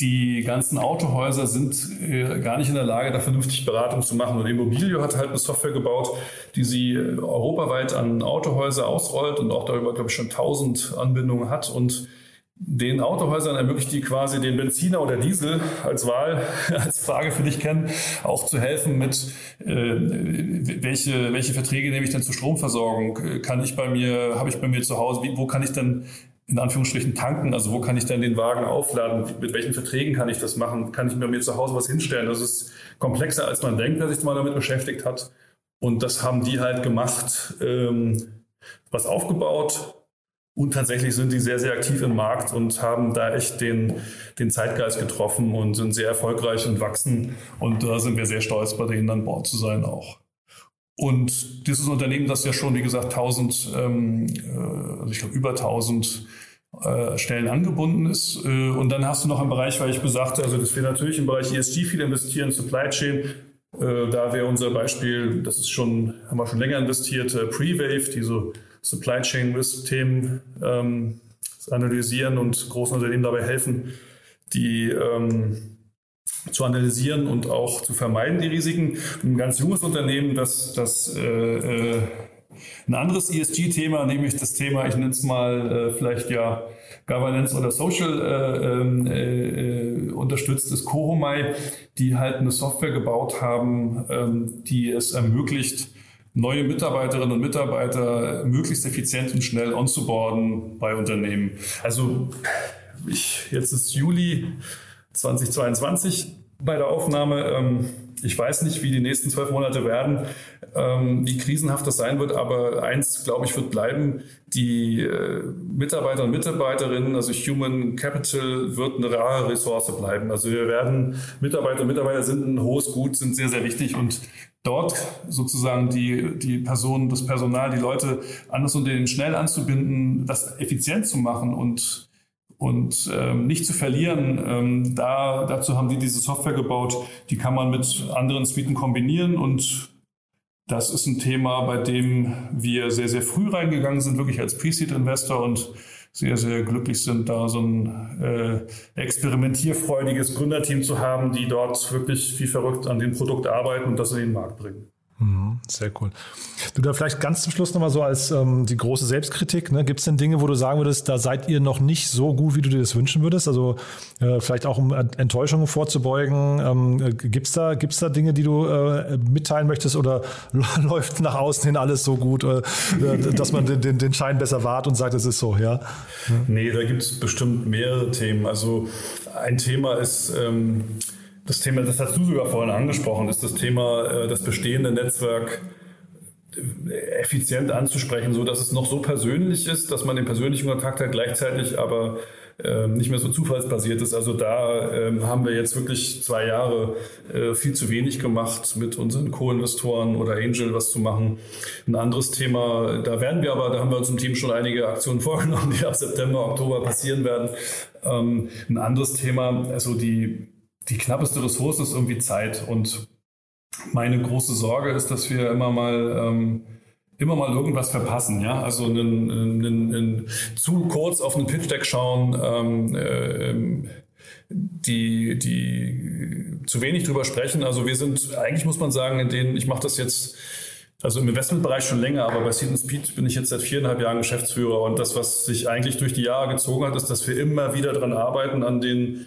die ganzen Autohäuser sind äh, gar nicht in der Lage, da vernünftig Beratung zu machen. Und Immobilio hat halt eine Software gebaut, die sie äh, europaweit an Autohäuser ausrollt und auch darüber, glaube ich, schon 1000 Anbindungen hat und den Autohäusern ermöglicht die quasi den Benziner oder Diesel als Wahl, als Frage für dich kennen, auch zu helfen mit, äh, welche, welche Verträge nehme ich denn zur Stromversorgung? Kann ich bei mir, habe ich bei mir zu Hause, wie, wo kann ich denn in Anführungsstrichen tanken? Also wo kann ich denn den Wagen aufladen? Mit welchen Verträgen kann ich das machen? Kann ich mir mir zu Hause was hinstellen? Das ist komplexer, als man denkt, wer sich mal damit beschäftigt hat. Und das haben die halt gemacht, ähm, was aufgebaut. Und tatsächlich sind die sehr, sehr aktiv im Markt und haben da echt den, den Zeitgeist getroffen und sind sehr erfolgreich und wachsen. Und da sind wir sehr stolz, bei denen an Bord zu sein auch. Und dieses Unternehmen, das ja schon, wie gesagt, 1000, ähm, äh, also ich glaube über 1000 äh, Stellen angebunden ist. Äh, und dann hast du noch einen Bereich, weil ich besagte, also dass wir natürlich im Bereich ESG viel investieren, Supply Chain. Äh, da wäre unser Beispiel, das ist schon, haben wir schon länger investiert, äh, Pre-Wave, die so Supply Chain Risk-Themen ähm, analysieren und großen Unternehmen dabei helfen, die ähm, zu analysieren und auch zu vermeiden, die Risiken. Ein ganz junges Unternehmen, das, das äh, äh, ein anderes ESG-Thema, nämlich das Thema, ich nenne es mal äh, vielleicht ja Governance oder Social äh, ähm, äh, unterstützt ist Kohomai, die halt eine Software gebaut haben, ähm, die es ermöglicht, neue Mitarbeiterinnen und Mitarbeiter möglichst effizient und schnell onzuboarden bei Unternehmen. Also ich, jetzt ist Juli 2022 bei der Aufnahme. Ähm, ich weiß nicht, wie die nächsten zwölf Monate werden, ähm, wie krisenhaft das sein wird, aber eins, glaube ich, wird bleiben. Die äh, Mitarbeiter und Mitarbeiterinnen, also Human Capital, wird eine rare Ressource bleiben. Also wir werden, Mitarbeiter und Mitarbeiter sind ein hohes Gut, sind sehr, sehr wichtig und dort sozusagen die, die Personen, das Personal, die Leute an das Unternehmen schnell anzubinden, das effizient zu machen und und ähm, nicht zu verlieren. Ähm, da, dazu haben die diese Software gebaut, die kann man mit anderen Suiten kombinieren und das ist ein Thema, bei dem wir sehr, sehr früh reingegangen sind, wirklich als Pre-Seed-Investor und sehr, sehr glücklich sind, da so ein äh, experimentierfreudiges Gründerteam zu haben, die dort wirklich wie verrückt an dem Produkt arbeiten und das in den Markt bringen. Mhm, sehr cool. Du da vielleicht ganz zum Schluss nochmal so als ähm, die große Selbstkritik. Ne? Gibt es denn Dinge, wo du sagen würdest, da seid ihr noch nicht so gut, wie du dir das wünschen würdest? Also äh, vielleicht auch um Enttäuschungen vorzubeugen. Ähm, äh, Gibt es da, gibt's da Dinge, die du äh, mitteilen möchtest oder läuft nach außen hin alles so gut, äh, dass man den, den, den Schein besser wahrt und sagt, es ist so, ja? Nee, da gibt es bestimmt mehrere Themen. Also ein Thema ist... Ähm das Thema, das hast du sogar vorhin angesprochen, ist das Thema, äh, das bestehende Netzwerk äh, effizient anzusprechen, so dass es noch so persönlich ist, dass man den persönlichen Kontakt hat, gleichzeitig aber ähm, nicht mehr so zufallsbasiert ist. Also da ähm, haben wir jetzt wirklich zwei Jahre äh, viel zu wenig gemacht, mit unseren Co-Investoren oder Angel was zu machen. Ein anderes Thema, da werden wir aber, da haben wir uns im Team schon einige Aktionen vorgenommen, die ab September, Oktober passieren werden. Ähm, ein anderes Thema, also die die knappeste Ressource ist irgendwie Zeit. Und meine große Sorge ist, dass wir immer mal ähm, immer mal irgendwas verpassen, ja, also einen, einen, einen, zu kurz auf einen Pitch Deck schauen, ähm, äh, die die zu wenig drüber sprechen. Also wir sind eigentlich muss man sagen, in denen ich mache das jetzt also im Investmentbereich schon länger, aber bei Seed Speed bin ich jetzt seit viereinhalb Jahren Geschäftsführer und das, was sich eigentlich durch die Jahre gezogen hat, ist, dass wir immer wieder daran arbeiten, an den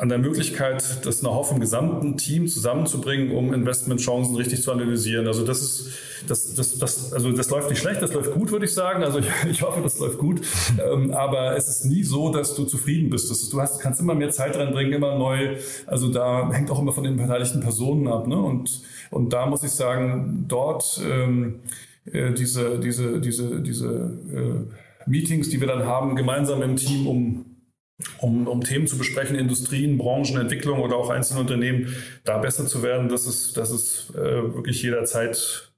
an der Möglichkeit, das Know-how vom gesamten Team zusammenzubringen, um Investmentchancen richtig zu analysieren. Also das ist, das, das, das, also das läuft nicht schlecht, das läuft gut, würde ich sagen. Also ich, ich hoffe, das läuft gut. Ähm, aber es ist nie so, dass du zufrieden bist. Ist, du hast, kannst immer mehr Zeit reinbringen, immer neu. Also da hängt auch immer von den beteiligten Personen ab. Ne? Und, und da muss ich sagen, dort ähm, äh, diese, diese, diese, diese äh, Meetings, die wir dann haben, gemeinsam im Team, um um, um Themen zu besprechen, Industrien, Branchen, Entwicklung oder auch einzelne Unternehmen, da besser zu werden, das ist, das ist äh, wirklich jederzeit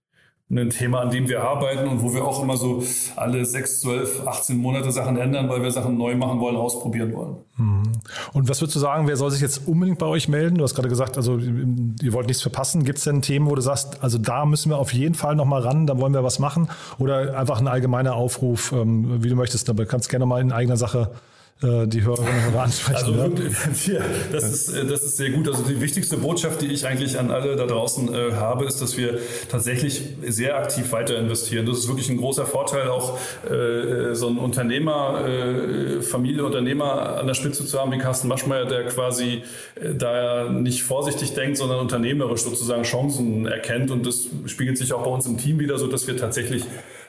ein Thema, an dem wir arbeiten und wo wir auch immer so alle sechs, zwölf, 18 Monate Sachen ändern, weil wir Sachen neu machen wollen, ausprobieren wollen. Mhm. Und was würdest du sagen, wer soll sich jetzt unbedingt bei euch melden? Du hast gerade gesagt, also ihr wollt nichts verpassen. Gibt es denn Themen, wo du sagst, also da müssen wir auf jeden Fall nochmal ran, da wollen wir was machen? Oder einfach ein allgemeiner Aufruf, ähm, wie du möchtest, aber kannst gerne mal in eigener Sache äh, die Hörerinnen und Hörer ansprechen. Also ja, das, ist, äh, das ist sehr gut. Also die wichtigste Botschaft, die ich eigentlich an alle da draußen äh, habe, ist, dass wir tatsächlich sehr aktiv weiter investieren. Das ist wirklich ein großer Vorteil, auch äh, so ein Unternehmer, äh, Familie, Unternehmer an der Spitze zu haben, wie Carsten Maschmeyer, der quasi äh, da nicht vorsichtig denkt, sondern unternehmerisch sozusagen Chancen erkennt. Und das spiegelt sich auch bei uns im Team wieder, so dass wir tatsächlich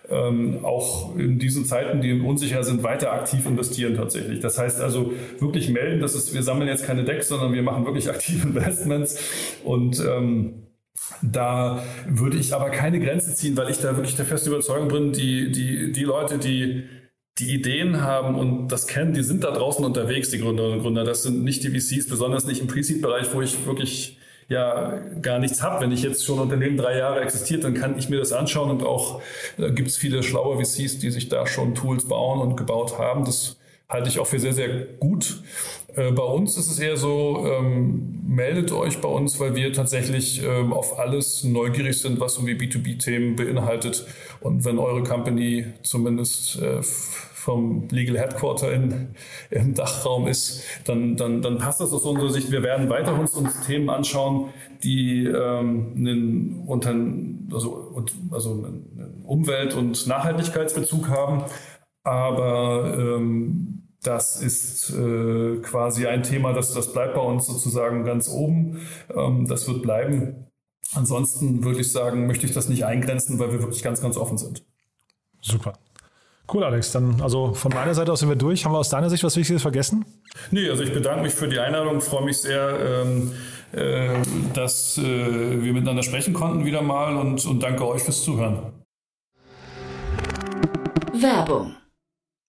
ähm, auch in diesen Zeiten, die unsicher sind, weiter aktiv investieren tatsächlich. Das heißt also wirklich melden, dass es, wir sammeln jetzt keine Decks, sondern wir machen wirklich aktive Investments und ähm, da würde ich aber keine Grenze ziehen, weil ich da wirklich der festen Überzeugung bin, die, die, die Leute, die die Ideen haben und das kennen, die sind da draußen unterwegs, die Gründerinnen und Gründer. Das sind nicht die VCs, besonders nicht im Pre-Seed-Bereich, wo ich wirklich ja gar nichts habe. Wenn ich jetzt schon Unternehmen drei Jahre existiert, dann kann ich mir das anschauen und auch äh, gibt es viele schlaue VCs, die sich da schon Tools bauen und gebaut haben. Das halte ich auch für sehr, sehr gut. Äh, bei uns ist es eher so, ähm, meldet euch bei uns, weil wir tatsächlich ähm, auf alles neugierig sind, was irgendwie B2B-Themen beinhaltet. Und wenn eure Company zumindest äh, vom Legal Headquarter in, im Dachraum ist, dann, dann, dann passt das aus unserer Sicht. Wir werden weiter uns, uns Themen anschauen, die ähm, einen, unter, also, also einen Umwelt- und Nachhaltigkeitsbezug haben. Aber ähm, das ist äh, quasi ein Thema, das, das bleibt bei uns sozusagen ganz oben. Ähm, das wird bleiben. Ansonsten würde ich sagen, möchte ich das nicht eingrenzen, weil wir wirklich ganz, ganz offen sind. Super. Cool, Alex. Dann, also von meiner Seite aus sind wir durch. Haben wir aus deiner Sicht was Wichtiges vergessen? Nee, also ich bedanke mich für die Einladung, freue mich sehr, ähm, äh, dass äh, wir miteinander sprechen konnten wieder mal und, und danke euch fürs Zuhören. Werbung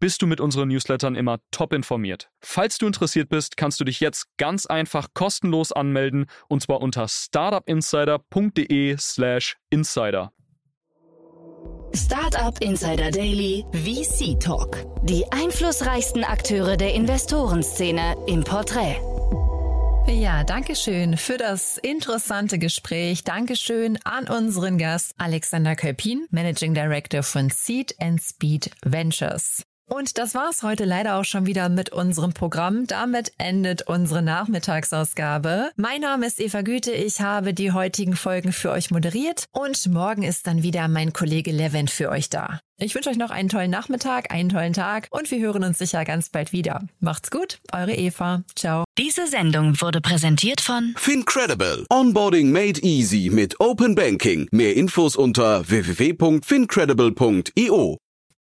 bist du mit unseren Newslettern immer top informiert. Falls du interessiert bist, kannst du dich jetzt ganz einfach kostenlos anmelden und zwar unter startupinsider.de/slash insider. Startup Insider Daily VC Talk. Die einflussreichsten Akteure der Investorenszene im Porträt. Ja, danke schön für das interessante Gespräch. Dankeschön an unseren Gast Alexander Kölpin, Managing Director von Seed and Speed Ventures. Und das war's heute leider auch schon wieder mit unserem Programm. Damit endet unsere Nachmittagsausgabe. Mein Name ist Eva Güte. Ich habe die heutigen Folgen für euch moderiert und morgen ist dann wieder mein Kollege Levent für euch da. Ich wünsche euch noch einen tollen Nachmittag, einen tollen Tag und wir hören uns sicher ganz bald wieder. Macht's gut, eure Eva. Ciao. Diese Sendung wurde präsentiert von Fincredible. Onboarding made easy mit Open Banking. Mehr Infos unter www.fincredible.io.